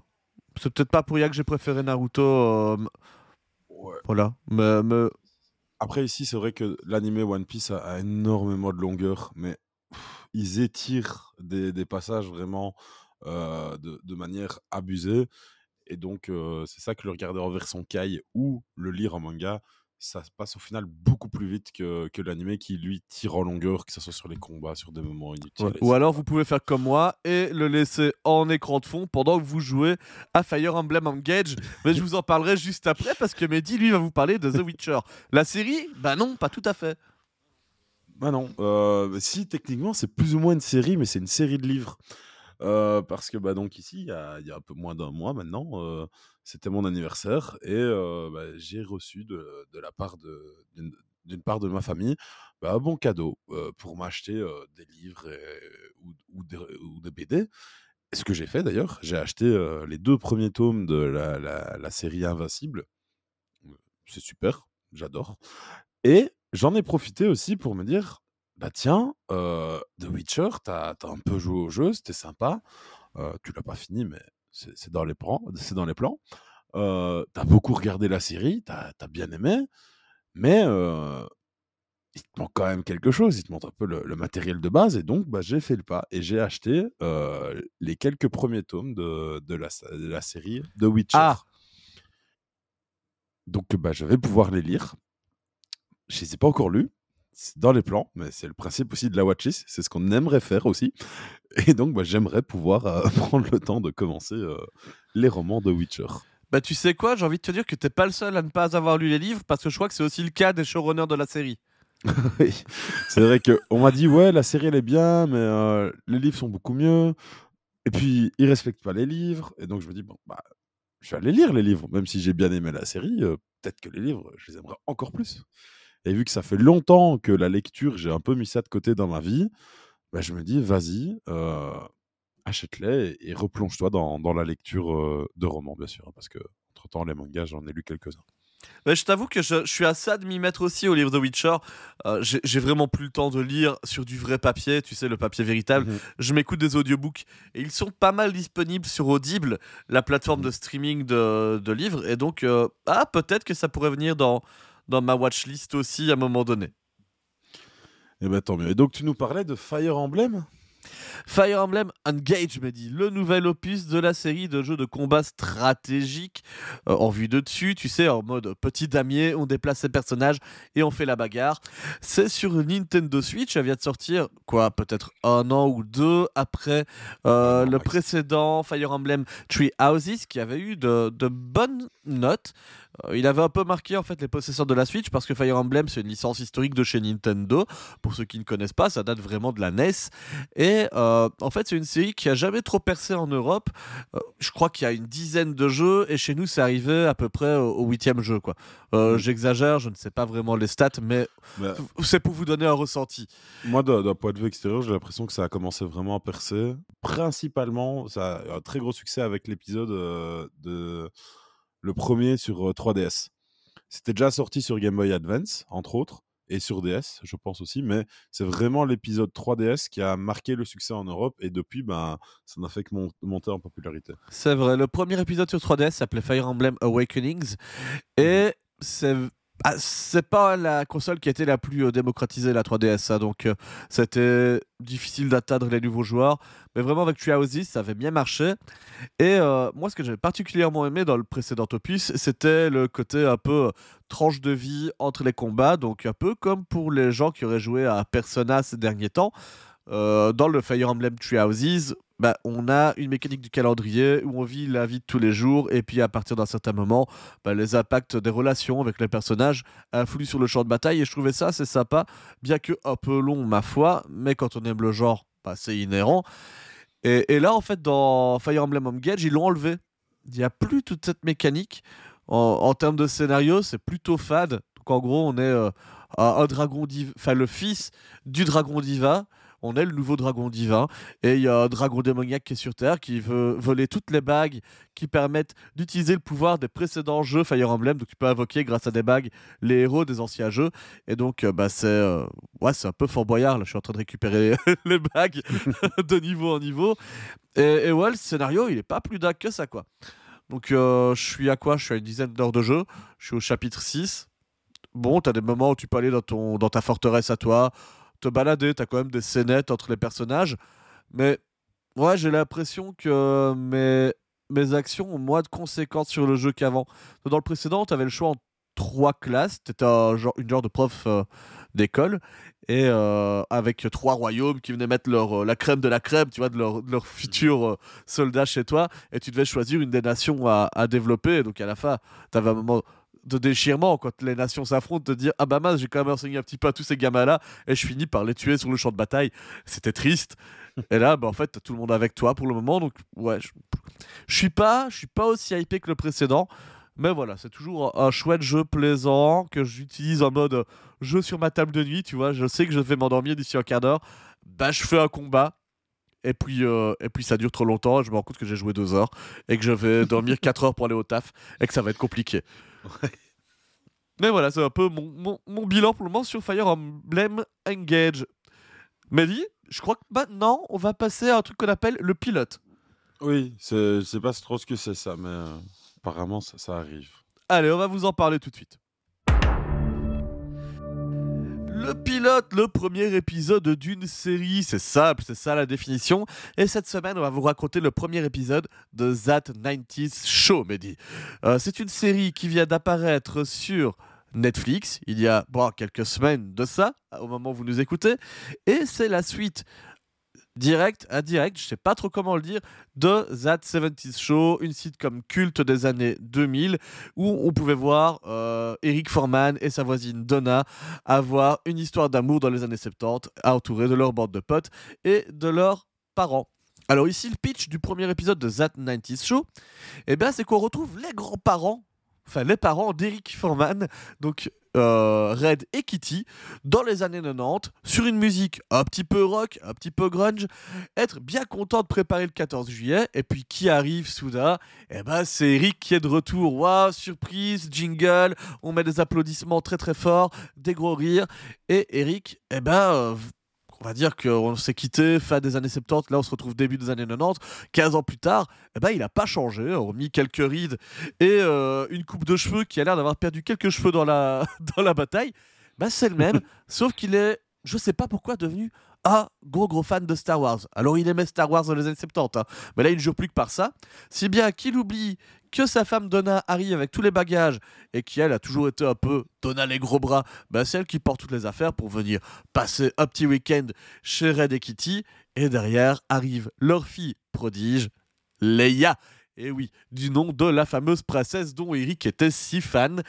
c'est peut-être pas pour rien que j'ai préféré Naruto. euh, Ouais. voilà. Mais, mais- Après, ici, c'est vrai que l'anime One Piece a, énormément de longueur, mais ils étirent des, passages vraiment euh, de, manière abusée. Et donc, euh, c'est ça que le regarder en version Kai ou le lire en manga, ça se passe au final beaucoup plus vite que, que l'anime qui, lui, tire en longueur, que ce soit sur les combats, sur des moments inutiles. ouais. Ou alors vous pouvez faire comme moi et le laisser en écran de fond pendant que vous jouez à Fire Emblem Engage. Mais je vous en parlerai juste après parce que Mehdi, lui, va vous parler de The Witcher. La série? Bah non, pas tout à fait. Bah non, euh, si techniquement c'est plus ou moins une série, mais c'est une série de livres. Euh, parce que bah donc ici, il y a, y a un peu moins d'un mois maintenant, euh, c'était mon anniversaire et euh, bah, j'ai reçu de, la part de d'une part de ma famille bah, un bon cadeau pour m'acheter des livres ou, des, BD. Ce que j'ai fait d'ailleurs, j'ai acheté les deux premiers tomes de la série Invincible. C'est super, j'adore. Et j'en ai profité aussi pour me dire, bah tiens, euh, The Witcher, t'as as un peu joué au jeu, c'était sympa. Euh, tu l'as pas fini, mais c'est dans les plans. C'est dans les plans. Euh, t'as beaucoup regardé la série, t'as as bien aimé, mais il te manque quand même quelque chose. Il te manque un peu le, le matériel de base, et donc bah, j'ai fait le pas et j'ai acheté les quelques premiers tomes de, de la, de la série The Witcher. Ah. Donc bah, je vais pouvoir les lire. Je les ai pas encore lus. Dans les plans, mais c'est le principe aussi de la watchlist. C'est ce qu'on aimerait faire aussi. Et donc, bah, j'aimerais pouvoir euh, prendre le temps de commencer euh, les romans de Witcher. Bah tu sais quoi, j'ai envie de te dire que t'es pas le seul à ne pas avoir lu les livres parce que je crois que c'est aussi le cas des showrunners de la série. Oui. c'est vrai qu'on m'a dit, ouais, la série elle est bien, mais euh, les livres sont beaucoup mieux. Et puis, ils respectent pas les livres. Et donc, je me dis, bon, bah, je vais aller lire les livres. Même si j'ai bien aimé la série, peut-être que les livres, je les aimerais encore plus. Et vu que ça fait longtemps que la lecture, j'ai un peu mis ça de côté dans ma vie, bah, je me dis, vas-y, euh, achète-les et, et replonge-toi dans, dans la lecture euh, de romans, bien sûr. hein, parce que, entre-temps, les mangas, j'en ai lu quelques-uns. Mais je t'avoue que je, je suis assez à de m'y mettre aussi au livre de Witcher. Euh, j'ai vraiment plus le temps de lire sur du vrai papier, tu sais, le papier véritable. Mhm. Je m'écoute des audiobooks et ils sont pas mal disponibles sur Audible, la plateforme de streaming de, de livres. Et donc, euh, ah, peut-être que ça pourrait venir dans, dans ma watchlist aussi à un moment donné. Et ben tant mieux. Et donc, tu nous parlais de Fire Emblem? Fire Emblem Engage, me dit, le nouvel opus de la série de jeux de combat stratégique euh, en vue de dessus, tu sais, en mode petit damier, on déplace ses personnages et on fait la bagarre. C'est sur Nintendo Switch, elle vient de sortir, quoi, peut-être un an ou deux après euh, le précédent Fire Emblem Three Houses qui avait eu de, de bonnes notes. Euh, il avait un peu marqué en fait les possesseurs de la Switch parce que Fire Emblem c'est une licence historique de chez Nintendo. Pour ceux qui ne connaissent pas, ça date vraiment de la NES. Et euh, en fait, c'est une série qui a jamais trop percé en Europe. Euh, je crois qu'il y a une dizaine de jeux et chez nous, c'est arrivé à peu près au huitième jeu. quoi. Euh, Mm. J'exagère, je ne sais pas vraiment les stats, mais Bah, c'est pour vous donner un ressenti. Moi, d'un point de vue extérieur, j'ai l'impression que ça a commencé vraiment à percer. Principalement, ça a un très gros succès avec l'épisode de le premier sur euh, 3DS. C'était déjà sorti sur Game Boy Advance, entre autres, et sur DS, je pense aussi, mais c'est vraiment l'épisode 3DS qui a marqué le succès en Europe, et depuis, ben, ça n'a fait que mon- monter en popularité. C'est vrai, le premier épisode sur 3DS s'appelait Fire Emblem Awakenings et c'est ah, c'est pas la console qui a été la plus euh, démocratisée, la 3DS, ça, donc euh, c'était difficile d'atteindre les nouveaux joueurs. Mais vraiment, avec Treehouses, ça avait bien marché. Et euh, moi, ce que j'avais particulièrement aimé dans le précédent opus, c'était le côté un peu tranche de vie entre les combats, donc un peu comme pour les gens qui auraient joué à Persona ces derniers temps. Dans le Fire Emblem Treehouses, bah, on a une mécanique du calendrier où on vit la vie de tous les jours et puis à partir d'un certain moment, bah, les impacts des relations avec les personnages influent sur le champ de bataille et je trouvais ça assez sympa, bien que un peu long ma foi, mais quand on aime le genre, bah, c'est inhérent. Et, là, en fait, dans Fire Emblem Engage, ils l'ont enlevé. Il n'y a plus toute cette mécanique. En, termes de scénario, c'est plutôt fade. Donc en gros, on est euh, un, dragon enfin le fils du dragon diva. On est le nouveau dragon divin. Et il y a un dragon démoniaque qui est sur Terre qui veut voler toutes les bagues qui permettent d'utiliser le pouvoir des précédents jeux Fire Emblem. Donc tu peux invoquer grâce à des bagues les héros des anciens jeux. Et donc euh, bah, c'est euh, ouais, un peu Fort Boyard. Là. Je suis en train de récupérer les bagues de niveau en niveau. Et, ouais, le scénario, il est pas plus dingue que ça, quoi. Donc euh, je suis à quoi? Je suis à une dizaine d'heures de jeu. Je suis au chapitre 6. Bon, t'as des moments où tu peux aller dans, ton, dans ta forteresse à toi, te balader, t'as quand même des scénettes entre les personnages. Mais ouais, j'ai l'impression que mes, mes actions ont moins de conséquences sur le jeu qu'avant. Dans le précédent, t'avais le choix en trois classes. T'étais un genre, une genre de prof euh, d'école. Et euh, avec trois royaumes qui venaient mettre leur, euh, la crème de la crème, tu vois, de leurs leur futurs euh, soldats chez toi. Et tu devais choisir une des nations à, à développer. Et donc à la fin, t'avais un moment de déchirement quand les nations s'affrontent, de dire Ah bah mince, j'ai quand même enseigné un petit peu à tous ces gamins-là. Et je finis par les tuer sur le champ de bataille. C'était triste. Et là, bah, en fait, t'as tout le monde avec toi pour le moment. Donc ouais, je, suis pas, pas aussi hypé que le précédent. Mais voilà, c'est toujours un chouette jeu plaisant que j'utilise en mode jeu sur ma table de nuit, tu vois. Je sais que je vais m'endormir d'ici un quart d'heure. Bah, je fais un combat. Et puis, euh, et puis ça dure trop longtemps. Je me rends compte que j'ai joué deux heures et que je vais dormir quatre heures pour aller au taf et que ça va être compliqué. Mais voilà, c'est un peu mon, mon, mon bilan pour le moment sur Fire Emblem Engage. Mehdi, je crois que maintenant, on va passer à un truc qu'on appelle le pilote. Oui, je sais pas trop ce que c'est ça, mais euh, apparemment ça, ça arrive. Allez, on va vous en parler tout de suite. Le pilote, le premier épisode d'une série, c'est simple, c'est ça la définition. Et cette semaine, on va vous raconter le premier épisode de That 90s Show, Mehdi. Euh, c'est une série qui vient d'apparaître sur Netflix il y a quelques semaines de ça, au moment où vous nous écoutez. Et c'est la suite direct à direct, je sais pas trop comment le dire, de That 70s Show, une sitcom culte des années 2000 où on pouvait voir euh, Eric Forman et sa voisine Donna avoir une histoire d'amour dans les années 70, entourés de leur bande de potes et de leurs parents. Alors ici, le pitch du premier épisode de That 90s Show, eh ben, c'est qu'on retrouve les grands-parents, enfin les parents d'Eric Forman, donc euh, Red et Kitty, dans les années 90, sur une musique un petit peu rock, un petit peu grunge, être bien content de préparer le 14 juillet, et puis qui arrive soudain Eh ben c'est Eric qui est de retour, waouh, surprise, jingle, on met des applaudissements très très forts, des gros rires, et Eric, eh ben... euh, on va dire qu'on s'est quitté fin des années 70, là on se retrouve début des années 90, 15 ans plus tard, eh ben, il n'a pas changé, hormis quelques rides et euh, une coupe de cheveux qui a l'air d'avoir perdu quelques cheveux dans la, dans la bataille. Ben, c'est le même, sauf qu'il est, je sais pas pourquoi, devenu un gros gros fan de Star Wars. Alors il aimait Star Wars dans les années 70, hein, mais là il ne joue plus que par ça. Si bien qu'il oublie que sa femme Donna arrive avec tous les bagages et qui elle a toujours été un peu Donna les gros bras, ben, c'est elle qui porte toutes les affaires pour venir passer un petit week-end chez Red et Kitty. Et derrière arrive leur fille prodige, Leia. Et oui, du nom de la fameuse princesse dont Eric était si fan.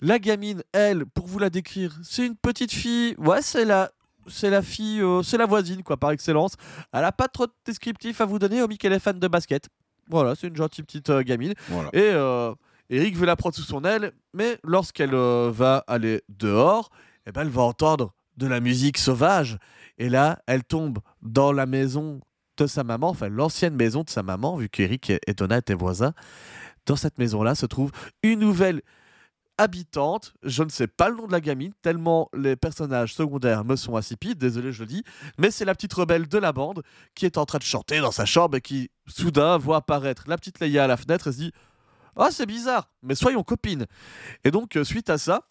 La gamine, elle, pour vous la décrire, c'est une petite fille. Ouais, c'est la, c'est la fille, euh, c'est la voisine, quoi, par excellence. Elle a pas trop de descriptif à vous donner, hormis qu'elle est fan de basket. Voilà, c'est une gentille petite euh, gamine. Voilà. Et euh, Eric veut la prendre sous son aile, mais lorsqu'elle euh, va aller dehors, eh ben, elle va entendre de la musique sauvage. Et là, elle tombe dans la maison de sa maman, enfin l'ancienne maison de sa maman, vu qu'Eric et et Donna étaient voisins. Dans cette maison-là se trouve une nouvelle habitante. Je ne sais pas le nom de la gamine, tellement les personnages secondaires me sont insipides, désolé je le dis, mais c'est la petite rebelle de la bande qui est en train de chanter dans sa chambre et qui soudain voit apparaître la petite Leia à la fenêtre et se dit Ah, c'est bizarre, mais soyons copines. Et donc, euh, suite à ça,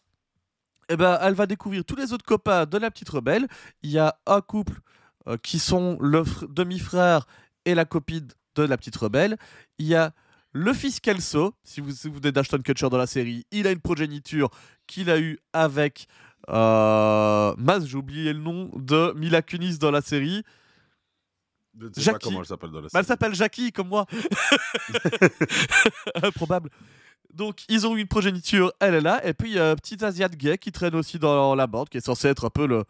eh ben, elle va découvrir tous les autres copains de la petite rebelle. Il y a un couple euh, qui sont le fr- demi-frère et la copine de la petite rebelle. Il y a le fils Kelso, si vous si vous venez d'Ashton Kutcher dans la série, il a une progéniture qu'il a eue avec. Euh... Mince, j'ai oublié le nom de Mila Kunis dans la série. Je ne sais pas comment elle s'appelle dans la Bah, elle série. s'appelle Jackie, comme moi. Improbable. Donc, ils ont eu une progéniture, elle est là. Et puis, il y a un petit Asiat gay qui traîne aussi dans la bande, qui est censé être un peu le,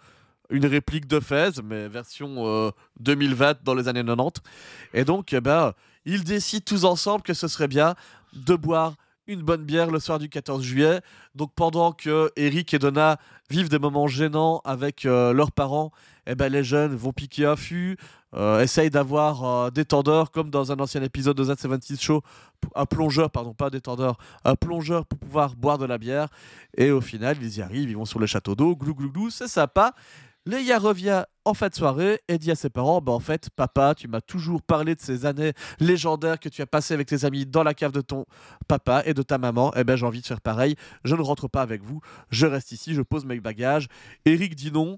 une réplique de Fez, mais version euh, 2020 dans les années 90. Et donc, eh ben, ils décident tous ensemble que ce serait bien de boire une bonne bière le soir du 14 juillet. Donc pendant que Eric et Donna vivent des moments gênants avec euh, leurs parents, eh ben, les jeunes vont piquer un fût, euh, essayent d'avoir euh, des tendeurs comme dans un ancien épisode de That 70 Show, un plongeur, pardon, pas des tendeurs, un plongeur pour pouvoir boire de la bière. Et au final, ils y arrivent, ils vont sur le château d'eau, glou glou glou, c'est sympa. Leia revient en fin de soirée et dit à ses parents bah, En fait, papa, tu m'as toujours parlé de ces années légendaires que tu as passées avec tes amis dans la cave de ton papa et de ta maman. Eh ben, j'ai envie de faire pareil. Je ne rentre pas avec vous. Je reste ici, je pose mes bagages. Eric dit non.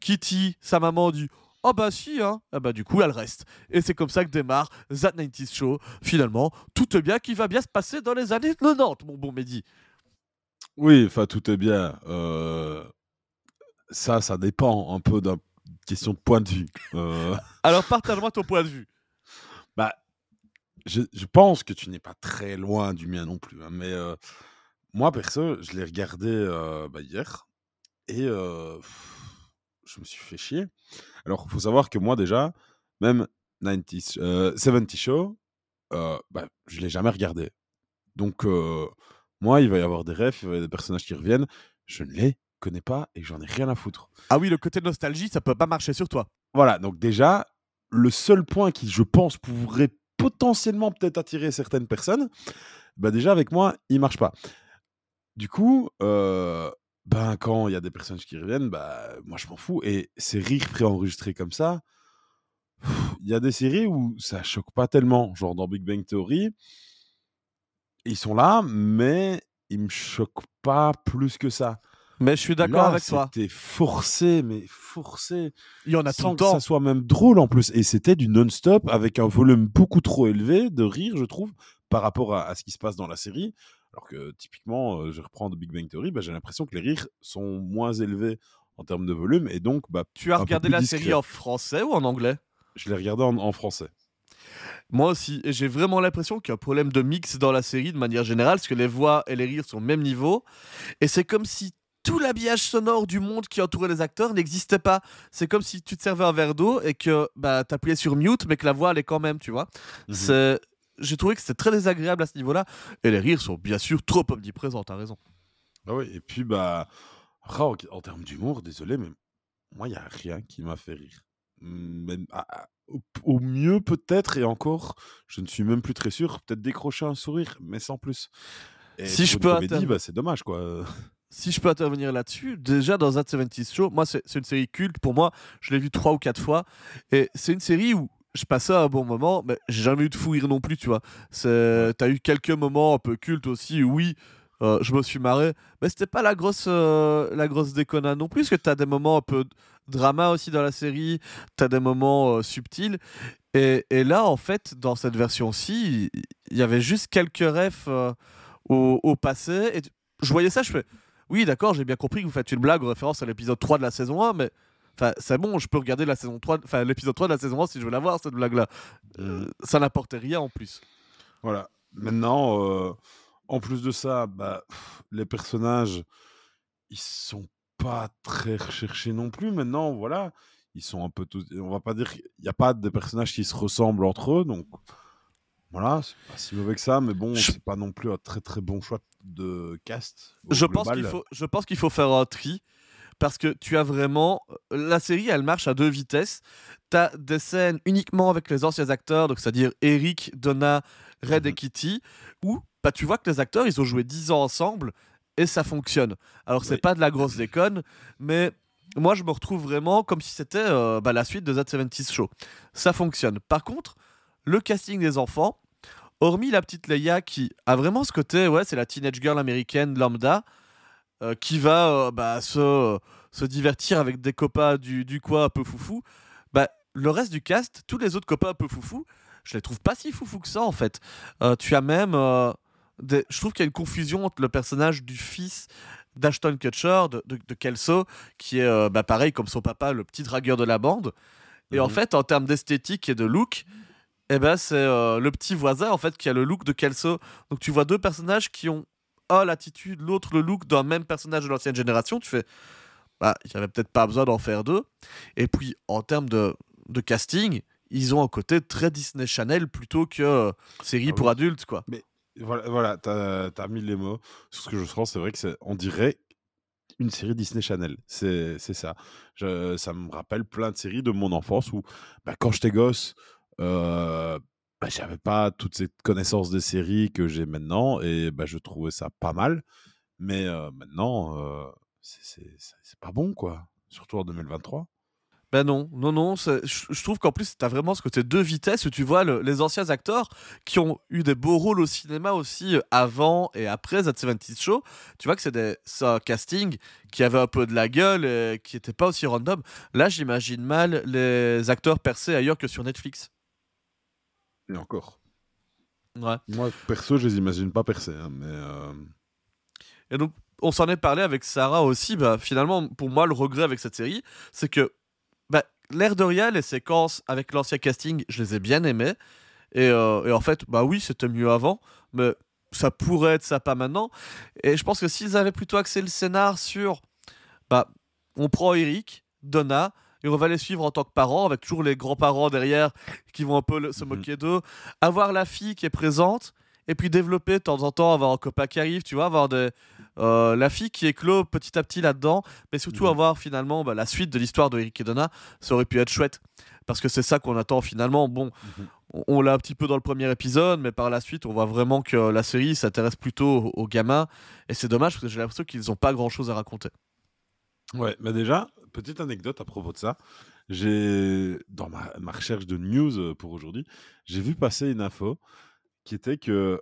Kitty, sa maman, dit Oh bah si, hein. Ah bah du coup, elle reste. Et c'est comme ça que démarre That 90s Show. Finalement, tout est bien qui va bien se passer dans les années 90, mon bon Mehdi. Oui, enfin, tout est bien. Euh, Ça, ça dépend un peu d'une question de point de vue. Euh, Alors, partage-moi ton point de vue. Bah, je, je pense que tu n'es pas très loin du mien non plus. hein, mais euh, moi, perso, je l'ai regardé euh, bah, hier et pff, je me suis fait chier. Alors, il faut savoir que moi, déjà, même 90s, euh, 70 Show, bah, je ne l'ai jamais regardé. Donc, moi, il va y avoir des refs, il va y avoir des personnages qui reviennent. Je ne les connais pas et j'en ai rien à foutre. Ah oui, le côté nostalgie, ça peut pas marcher sur toi. Voilà, donc déjà, le seul point qui, je pense, pourrait potentiellement peut-être attirer certaines personnes, bah déjà avec moi, il marche pas. Du coup, ben quand il y a des personnages qui reviennent, bah moi je m'en fous. Et ces rires préenregistrés comme ça, il y a des séries où ça choque pas tellement, genre dans Big Bang Theory, ils sont là, mais ils me choquent pas plus que ça. Mais je suis d'accord avec toi. C'était forcé, mais forcé Il y en a tout sans que ça soit même drôle en plus. Et c'était du non-stop avec un volume beaucoup trop élevé de rire, je trouve, par rapport à, à ce qui se passe dans la série. Alors que typiquement, euh, je reprends de Big Bang Theory, bah, j'ai l'impression que les rires sont moins élevés en termes de volume et donc bah, Tu as regardé la discret. série en français ou en anglais? Je l'ai regardé en, en français. Moi aussi. Et j'ai vraiment l'impression qu'il y a un problème de mix dans la série de manière générale, parce que les voix et les rires sont au même niveau. Et c'est comme si tout l'habillage sonore du monde qui entourait les acteurs n'existait pas. C'est comme si tu te servais un verre d'eau et que bah, t'appuyais sur mute, mais que la voix allait quand même, tu vois. Mhm. C'est... J'ai trouvé que c'était très désagréable à ce niveau-là. Et les rires sont bien sûr trop omniprésents, t'as raison. Ah oui, et puis bah, en, en termes d'humour, désolé, mais moi, il n'y a rien qui m'a fait rire. Même, à- à- au, au mieux, peut-être, et encore, je ne suis même plus très sûr, peut-être décrocher un sourire, mais sans plus. Et Si je peux comédie, bah, c'est dommage, quoi. si je peux intervenir là-dessus, déjà dans That 70 Show, moi c'est une série culte pour moi, je l'ai vue trois ou quatre fois, et c'est une série où je passais un bon moment, mais j'ai jamais eu de fou rire non plus, tu vois. T'as eu quelques moments un peu cultes aussi, oui, euh, je me suis marré, mais c'était pas la grosse, euh, la grosse déconnade non plus, parce que t'as des moments un peu drama aussi dans la série, t'as des moments euh, subtils, et, et là en fait, dans cette version-ci, il y avait juste quelques refs euh, au, au passé, et je voyais ça, je fais oui, d'accord, j'ai bien compris que vous faites une blague en référence à l'épisode 3 de la saison 1, mais enfin, c'est bon, je peux regarder la saison 3, enfin l'épisode 3 de la saison 1 si je veux la voir cette blague là. Euh, ça n'apportait rien en plus. Voilà. Maintenant, euh, en plus de ça, bah, pff, les personnages, ils sont pas très recherchés non plus. Maintenant, voilà, ils sont un peu tous. On va pas dire qu'il n'y a pas de personnages qui se ressemblent entre eux, donc voilà, c'est pas si mauvais que ça, mais bon, Je- c'est pas non plus un très très bon choix de cast. au Je pense qu'il faut je pense qu'il faut faire un tri parce que tu as vraiment la série elle marche à deux vitesses. Tu as des scènes uniquement avec les anciens acteurs, donc c'est-à-dire Eric, Donna, Red et Mhm. Kitty où bah tu vois que les acteurs ils ont joué 10 ans ensemble et ça fonctionne. Alors c'est Oui. pas de la grosse déconne, mais moi je me retrouve vraiment comme si c'était euh, bah, la suite de That 70 Show. Ça fonctionne. Par contre, le casting des enfants, hormis la petite Leia qui a vraiment ce côté, ouais, c'est la teenage girl américaine lambda euh, qui va euh, bah, se, se divertir avec des copains du, du quoi un peu foufou. Bah, le reste du cast, tous les autres copains un peu foufou, je les trouve pas si foufou que ça en fait. Euh, tu as même. des- je trouve qu'il y a une confusion entre le personnage du fils d'Ashton Kutcher, de, de, de Kelso, qui est bah, pareil comme son papa, le petit dragueur de la bande. Et en Mhm. fait, en termes d'esthétique et de look, eh ben, c'est euh, le petit voisin en fait qui a le look de Kelso. Donc tu vois deux personnages qui ont un l'attitude, l'autre le look d'un même personnage de l'ancienne génération. Tu fais bah, il n'y avait peut-être pas besoin d'en faire deux. Et puis, en termes de, de casting, ils ont un côté très Disney Channel plutôt que euh, série Ah pour adultes, quoi. Voilà, voilà t'as as mis les mots. Sur ce que je pense, c'est vrai que c'est, on dirait une série Disney Channel. C'est c'est ça. Je, ça me rappelle plein de séries de mon enfance où, bah, quand j'étais gosse, euh, bah, j'avais pas toute cette connaissance des séries que j'ai maintenant et bah, je trouvais ça pas mal. Mais maintenant, c'est- pas bon, quoi. Surtout en 2023. Ben non, non, non. Je trouve qu'en plus, tu as vraiment ce côté deux vitesses où tu vois le- les anciens acteurs qui ont eu des beaux rôles au cinéma aussi avant et après That 70 Show. Tu vois que c'est un casting qui avait un peu de la gueule et qui n'était pas aussi random. Là, j'imagine mal les acteurs percés ailleurs que sur Netflix. Et encore. Ouais. Moi, perso, je les imagine pas percés. hein, mais euh, Et donc, on s'en est parlé avec Sarah aussi. Bah, finalement, pour moi, le regret avec cette série, c'est que bah, l'air de rien, les séquences avec l'ancien casting, je les ai bien aimées. Et, euh, et en fait, bah oui, c'était mieux avant, mais ça pourrait être ça pas maintenant. Et je pense que s'ils avaient plutôt axé le scénar sur, bah, on prend Eric, Donna, et on va les suivre en tant que parents, avec toujours les grands-parents derrière qui vont un peu le- se Mhm. moquer d'eux, avoir la fille qui est présente, et puis développer de temps en temps, avoir un copain qui arrive, tu vois, avoir des, euh, la fille qui éclot petit à petit là-dedans, mais surtout Mhm. avoir finalement bah, la suite de l'histoire de Eric et Donna, ça aurait pu être chouette. Parce que c'est ça qu'on attend finalement. Bon, Mhm. on, on l'a un petit peu dans le premier épisode, mais par la suite, on voit vraiment que la série s'intéresse plutôt aux, aux gamins. Et c'est dommage parce que j'ai l'impression qu'ils n'ont pas grand-chose à raconter. Ouais, mais déjà, petite anecdote à propos de ça. J'ai, dans ma, recherche de news euh, pour aujourd'hui, j'ai vu passer une info qui était que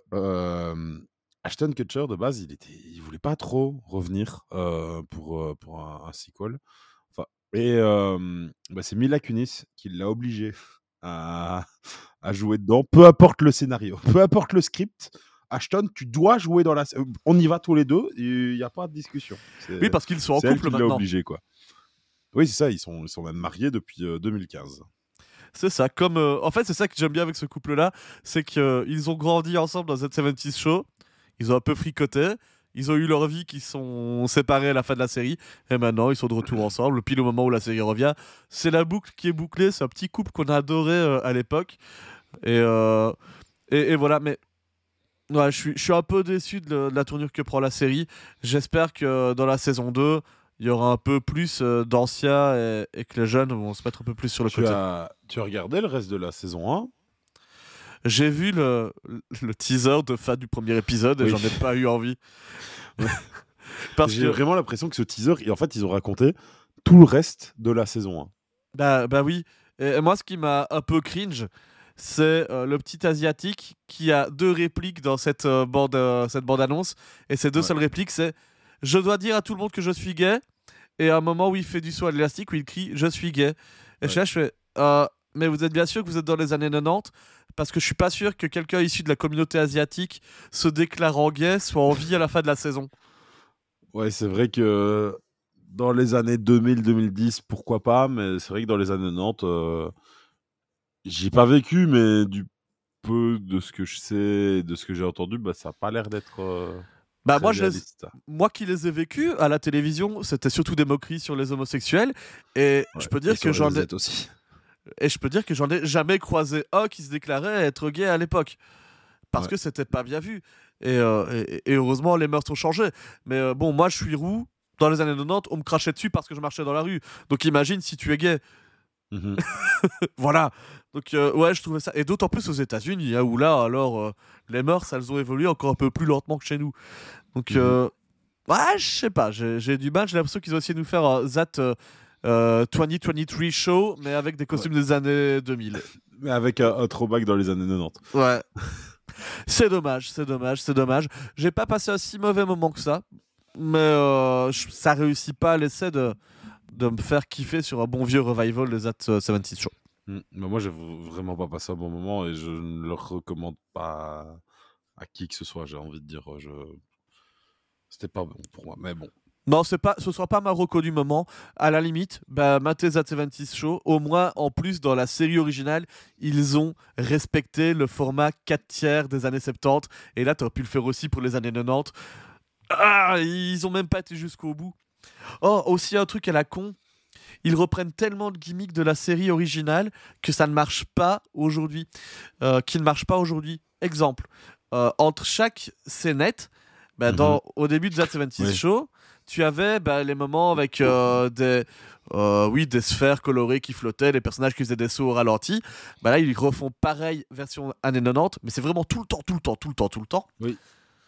Ashton Kutcher, de base, il était, il voulait pas trop revenir euh, pour, euh, pour un, sequel. Enfin, et bah, c'est Mila Kunis qui l'a obligé à jouer dedans, peu importe le scénario, peu importe le script. Ashton, tu dois jouer dans la. On y va tous les deux, il n'y a pas de discussion. Oui, parce qu'ils sont en couple maintenant. obligé, quoi. Oui, c'est ça, ils sont, ils sont même mariés depuis euh, 2015. C'est ça. Comme, euh, en fait, c'est ça que j'aime bien avec ce couple-là, c'est qu'ils ont grandi ensemble dans cette 70 Show. Ils ont un peu fricoté. Ils ont eu leur vie qui sont séparés à la fin de la série. Et maintenant, ils sont de retour ensemble. Puis le moment où la série revient, c'est la boucle qui est bouclée. C'est un petit couple qu'on a adoré euh, à l'époque. Et, euh, et, et voilà. Mais ouais, je suis, je suis un peu déçu de, la tournure que prend la série. J'espère que dans la saison 2, il y aura un peu plus euh, d'anciens et, et que les jeunes vont se mettre un peu plus sur le Tu côté. as, tu as regardé le reste de la saison 1 J'ai vu le, le teaser de fin du premier épisode et Oui. j'en ai pas eu envie. Parce J'ai que, vraiment l'impression que ce teaser, et en fait, ils ont raconté tout le reste de la saison 1. bah, bah oui. Et moi, ce qui m'a un peu cringe, c'est euh, le petit asiatique qui a deux répliques dans cette euh, bande, euh, cette bande annonce. Et ces deux Ouais. seules répliques, c'est Je dois dire à tout le monde que je suis gay. Et à un moment où il fait du saut à l'élastique, où il crie Je suis gay. Et je suis là, je fais Mais vous êtes bien sûr que vous êtes dans les années 90 Parce que je suis pas sûr que quelqu'un issu de la communauté asiatique se déclarant gay soit en vie à la fin de la saison. Ouais, c'est vrai que dans les années 2000-2010, pourquoi pas, mais c'est vrai que dans les années 90, euh, j'y ai pas vécu, mais du peu de ce que je sais, de ce que j'ai entendu, bah, ça a pas l'air d'être. euh, Bah moi, je les- réaliste. moi qui les ai vécus à la télévision, c'était surtout des moqueries sur les homosexuels. Et je peux dire que j'en ai, aussi. et je peux dire que j'en ai jamais croisé un qui se déclarait être gay à l'époque. Parce Ouais. que c'était pas bien vu. Et, euh, et- et heureusement, les mœurs ont changé. Mais euh, bon, moi, je suis roux. Dans les années 90, on me crachait dessus parce que je marchais dans la rue. Donc imagine si tu es gay. Mhm. voilà. Donc euh, ouais, je trouvais ça. Et d'autant plus aux États-Unis, hein, où là, alors, euh, les mœurs, elles ont évolué encore un peu plus lentement que chez nous. Donc, Mhm. euh, ouais, je sais pas. J'ai du mal. J'ai l'impression qu'ils ont essayé de nous faire un That euh, euh, 2023 show, mais avec des costumes des années 2000. Mais avec un, throwback dans les années 90. Ouais. c'est dommage, c'est dommage, c'est dommage. J'ai pas passé un si mauvais moment que ça, mais ça réussit pas à l'essai de, de me faire kiffer sur un bon vieux revival de That euh, 70 Show. Mm. Mais moi, j'ai vraiment pas passé un bon moment et je ne le recommande pas à qui que ce soit, j'ai envie de dire. Je... C'était pas bon pour moi, mais bon. Non, c'est pas, ce sera pas ma reco du moment. À la limite, bah, matez That 70 Show. Au moins, en plus, dans la série originale, ils ont respecté le format 4 tiers des années 70. Et là, tu aurais pu le faire aussi pour les années 90. Ah, ils ont même pas été jusqu'au bout. Oh, aussi un truc à la con. Ils reprennent tellement de gimmicks de la série originale que ça ne marche pas aujourd'hui. Euh, qui ne marche pas aujourd'hui. Exemple, euh, entre chaque scénette, bah, Mhm. dans, au début de That 76 Oui. Show, tu avais bah, les moments avec euh, des, euh, oui, des sphères colorées qui flottaient, les personnages qui faisaient des sauts au ralenti. Bah, là, ils refont pareil, version années 90, mais c'est vraiment tout le temps, tout le temps, tout le temps, tout le temps.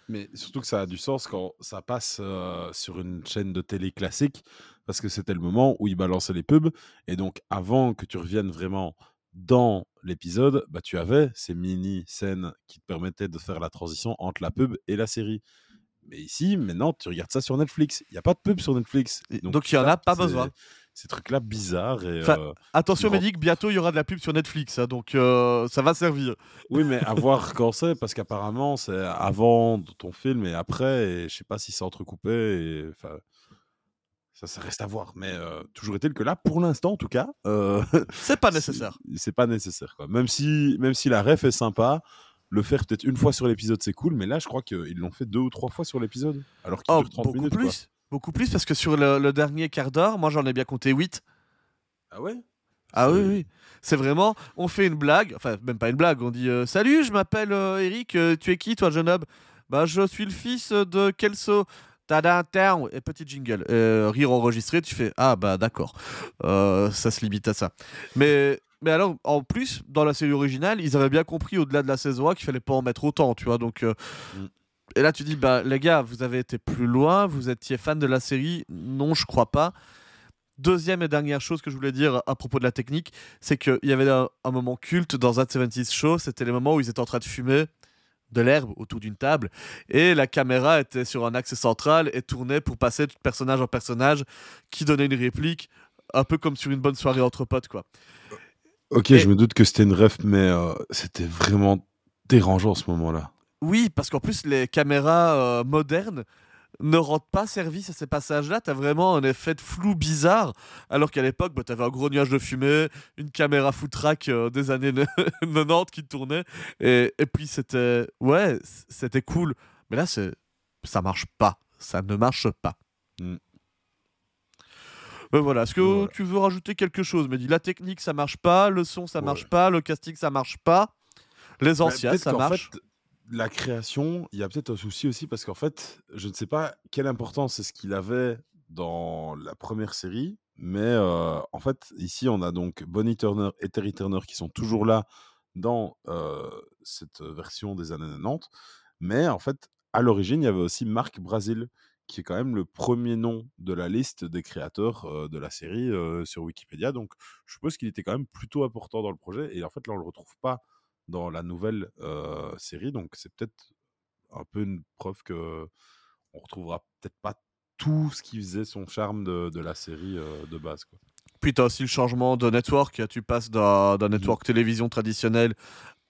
Mais surtout que ça a du sens quand ça passe euh, sur une chaîne de télé classique, parce que c'était le moment où ils balançaient les pubs. Et donc, avant que tu reviennes vraiment dans l'épisode, bah, tu avais ces mini-scènes qui te permettaient de faire la transition entre la pub et la série. Mais ici, maintenant, tu regardes ça sur Netflix. Il n'y a pas de pub sur Netflix. Et donc, il y en a pas besoin. Ces trucs-là bizarres. Et, Enfin, euh, Attention. Médic, bientôt il y aura de la pub sur Netflix, hein, donc euh, ça va servir. Oui, mais à voir quand c'est, parce qu'apparemment, c'est avant ton film et après, et je sais pas si c'est entrecoupé, et ça, ça reste à voir. Mais euh, toujours est-il que là, pour l'instant, en tout cas, euh, C'est pas nécessaire. c'est- pas nécessaire, quoi. Même si, même si la ref est sympa, le faire peut-être une fois sur l'épisode, c'est cool, mais là, je crois qu'ils l'ont fait deux ou trois fois sur l'épisode, alors qu'il Oh, dure 30 beaucoup minutes, plus. Beaucoup plus, parce que sur le, le dernier quart d'heure, moi j'en ai bien compté 8. Ah ouais? Ah oui, oui. C'est vraiment, on fait une blague, enfin même pas une blague, on dit euh, Salut, je m'appelle euh, Eric, euh, tu es qui toi jeune homme? Bah je suis le fils de Kelso. Tada. Et petit jingle. Euh, rire enregistré, tu fais Ah bah d'accord. Ça se limite à ça. Mais, mais alors, en plus, dans la série originale, ils avaient bien compris au-delà de la saison 1 qu'il fallait pas en mettre autant, tu vois. Donc, Mm. Et là tu dis Bah les gars, vous avez été plus loin, vous étiez fan de la série Non, je crois pas. Deuxième et dernière chose que je voulais dire à propos de la technique, c'est qu'il y avait un, un moment culte dans That 70 Show, c'était les moments où ils étaient en train de fumer de l'herbe autour d'une table et la caméra était sur un axe central et tournait pour passer de personnage en personnage qui donnait une réplique un peu comme sur une bonne soirée entre potes quoi. Ok, Et- je me doute que c'était une ref, mais euh, c'était vraiment dérangeant ce moment-là. Oui, parce qu'en plus les caméras euh, modernes ne rendent pas service à ces passages-là. T'as vraiment un effet de flou bizarre, alors qu'à l'époque, bah, t'avais un gros nuage de fumée, une caméra footrack euh, des années 90 qui tournait, et, et puis c'était ouais, c'était cool. Mais là, c'est ça marche pas, ça ne marche pas. Mm. Mais voilà, est-ce que Voilà. tu veux rajouter quelque chose Mais dis la technique ça marche pas, le son ça Ouais. marche pas, le casting ça marche pas, les Bah, anciens ça marche. fait, la création, il y a peut-être un souci aussi parce qu'en fait, je ne sais pas quelle importance est-ce qu'il avait dans la première série, mais en fait, ici, on a donc Bonnie Turner et Terry Turner qui sont toujours là dans cette version des années 90, mais en fait, à l'origine, il y avait aussi Marc Brasil qui est quand même le premier nom de la liste des créateurs de la série sur Wikipédia. Donc, je suppose qu'il était quand même plutôt important dans le projet. Et en fait, là, on le retrouve pas dans la nouvelle euh, série. Donc, c'est peut-être un peu une preuve que on retrouvera peut-être pas tout ce qui faisait son charme de, de la série euh, de base. Quoi. Puis tu as aussi le changement de network. Tu passes d'un d'un network télévision traditionnel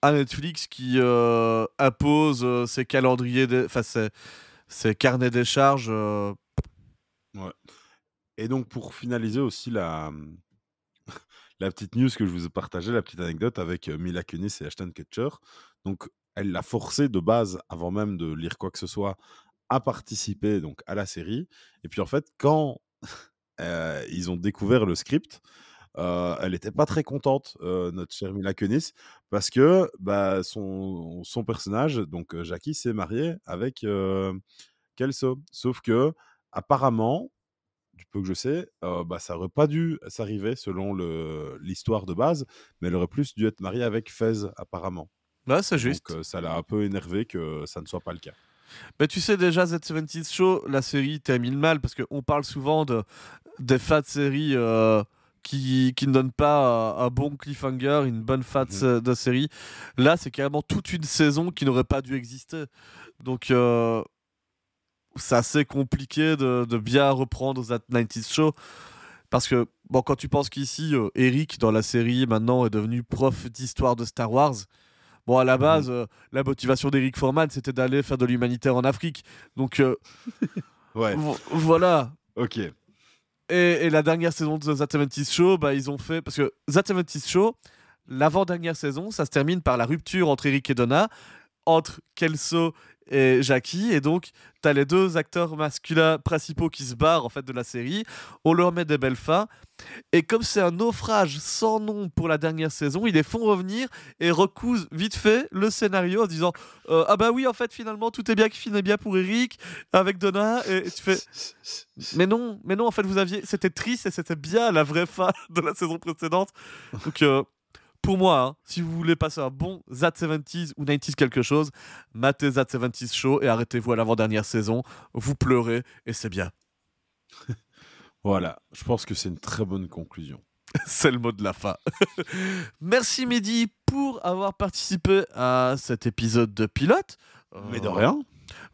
à Netflix qui euh, impose ses calendriers, enfin ses, ses carnets des charges. euh, Et donc, pour finaliser aussi la, la petite news que je vous ai partagée, la petite anecdote avec euh, Mila Kunis et Ashton Kutcher. Donc, elle l'a forcé de base, avant même de lire quoi que ce soit, à participer donc à la série. Et puis, en fait, quand euh, ils ont découvert le script, euh, elle n'était pas très contente, notre chère Mila Kunis, parce que bah, son, son personnage, donc Jackie, s'est marié avec Kelso. Sauf que, apparemment, du peu que je sais, euh, bah, ça aurait pas dû s'arriver selon l'histoire de base, mais elle aurait plus dû être mariée avec Fez, apparemment. Ouais, c'est juste. Donc euh, ça l'a un peu énervé que ça ne soit pas le cas. Mais tu sais déjà, Z70 Show, la série termine mal parce qu'on parle souvent de, des fat séries euh, qui, qui ne donnent pas un, un bon cliffhanger, une bonne fat sé- de série. Là, c'est carrément toute une saison qui n'aurait pas dû exister. Donc, c'est assez compliqué de, de bien reprendre That 90s Show. Parce que, bon, quand tu penses qu'ici, euh, Eric, dans la série, maintenant, est devenu prof d'histoire de Star Wars. Bon, à la base, euh, la motivation d'Eric Foreman, c'était d'aller faire de l'humanitaire en Afrique. Donc, euh, Ouais, voilà. ok. Et, et la dernière saison de The 70 Show, bah, ils ont fait. Parce que The 70 Show, l'avant-dernière saison, ça se termine par la rupture entre Eric et Donna, entre Kelso et Jackie. Et donc, t'as les deux acteurs masculins principaux qui se barrent en fait de la série. On leur met des belles fins. Et comme c'est un naufrage sans nom pour la dernière saison, ils les font revenir et recousent vite fait le scénario en disant euh, Ah bah oui, en fait, finalement, tout est bien qui finit bien pour Eric avec Donna. Et tu fais Mais non, mais non, en fait, vous aviez. C'était triste et c'était bien la vraie fin de la saison précédente. Donc. euh, pour moi, hein, si vous voulez passer un bon That 70s ou 90s quelque chose, matez That 70s Show et arrêtez-vous à l'avant-dernière saison. Vous pleurez et c'est bien. Voilà, je pense que c'est une très bonne conclusion. c'est le mot de la fin. Merci Mehdi pour avoir participé à cet épisode de pilote. Mais de rien.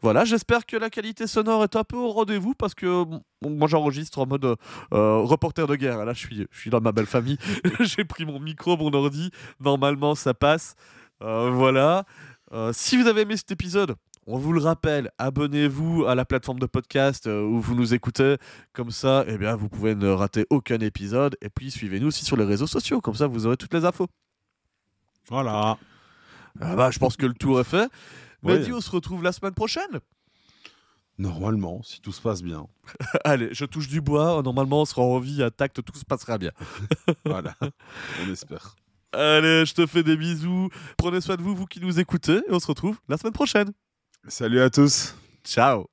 Voilà, j'espère que la qualité sonore est un peu au rendez-vous parce que bon, moi j'enregistre en mode euh, reporter de guerre. Là, je suis, je suis dans ma belle famille. J'ai pris mon micro, mon ordi. Normalement, ça passe. Euh, voilà. Euh, si vous avez aimé cet épisode, on vous le rappelle, abonnez-vous à la plateforme de podcast où vous nous écoutez. Comme ça, eh bien, vous pouvez ne rater aucun épisode. Et puis, suivez-nous aussi sur les réseaux sociaux. Comme ça, vous aurez toutes les infos. Voilà. Ah bah, je pense que le tour est fait. Mehdi, on se retrouve la semaine prochaine. Normalement, si tout se passe bien. Allez, je touche du bois. Normalement, on sera en vie intact, tout se passera bien. voilà. On espère. Allez, je te fais des bisous. Prenez soin de vous, vous qui nous écoutez, et on se retrouve la semaine prochaine. Salut à tous. Ciao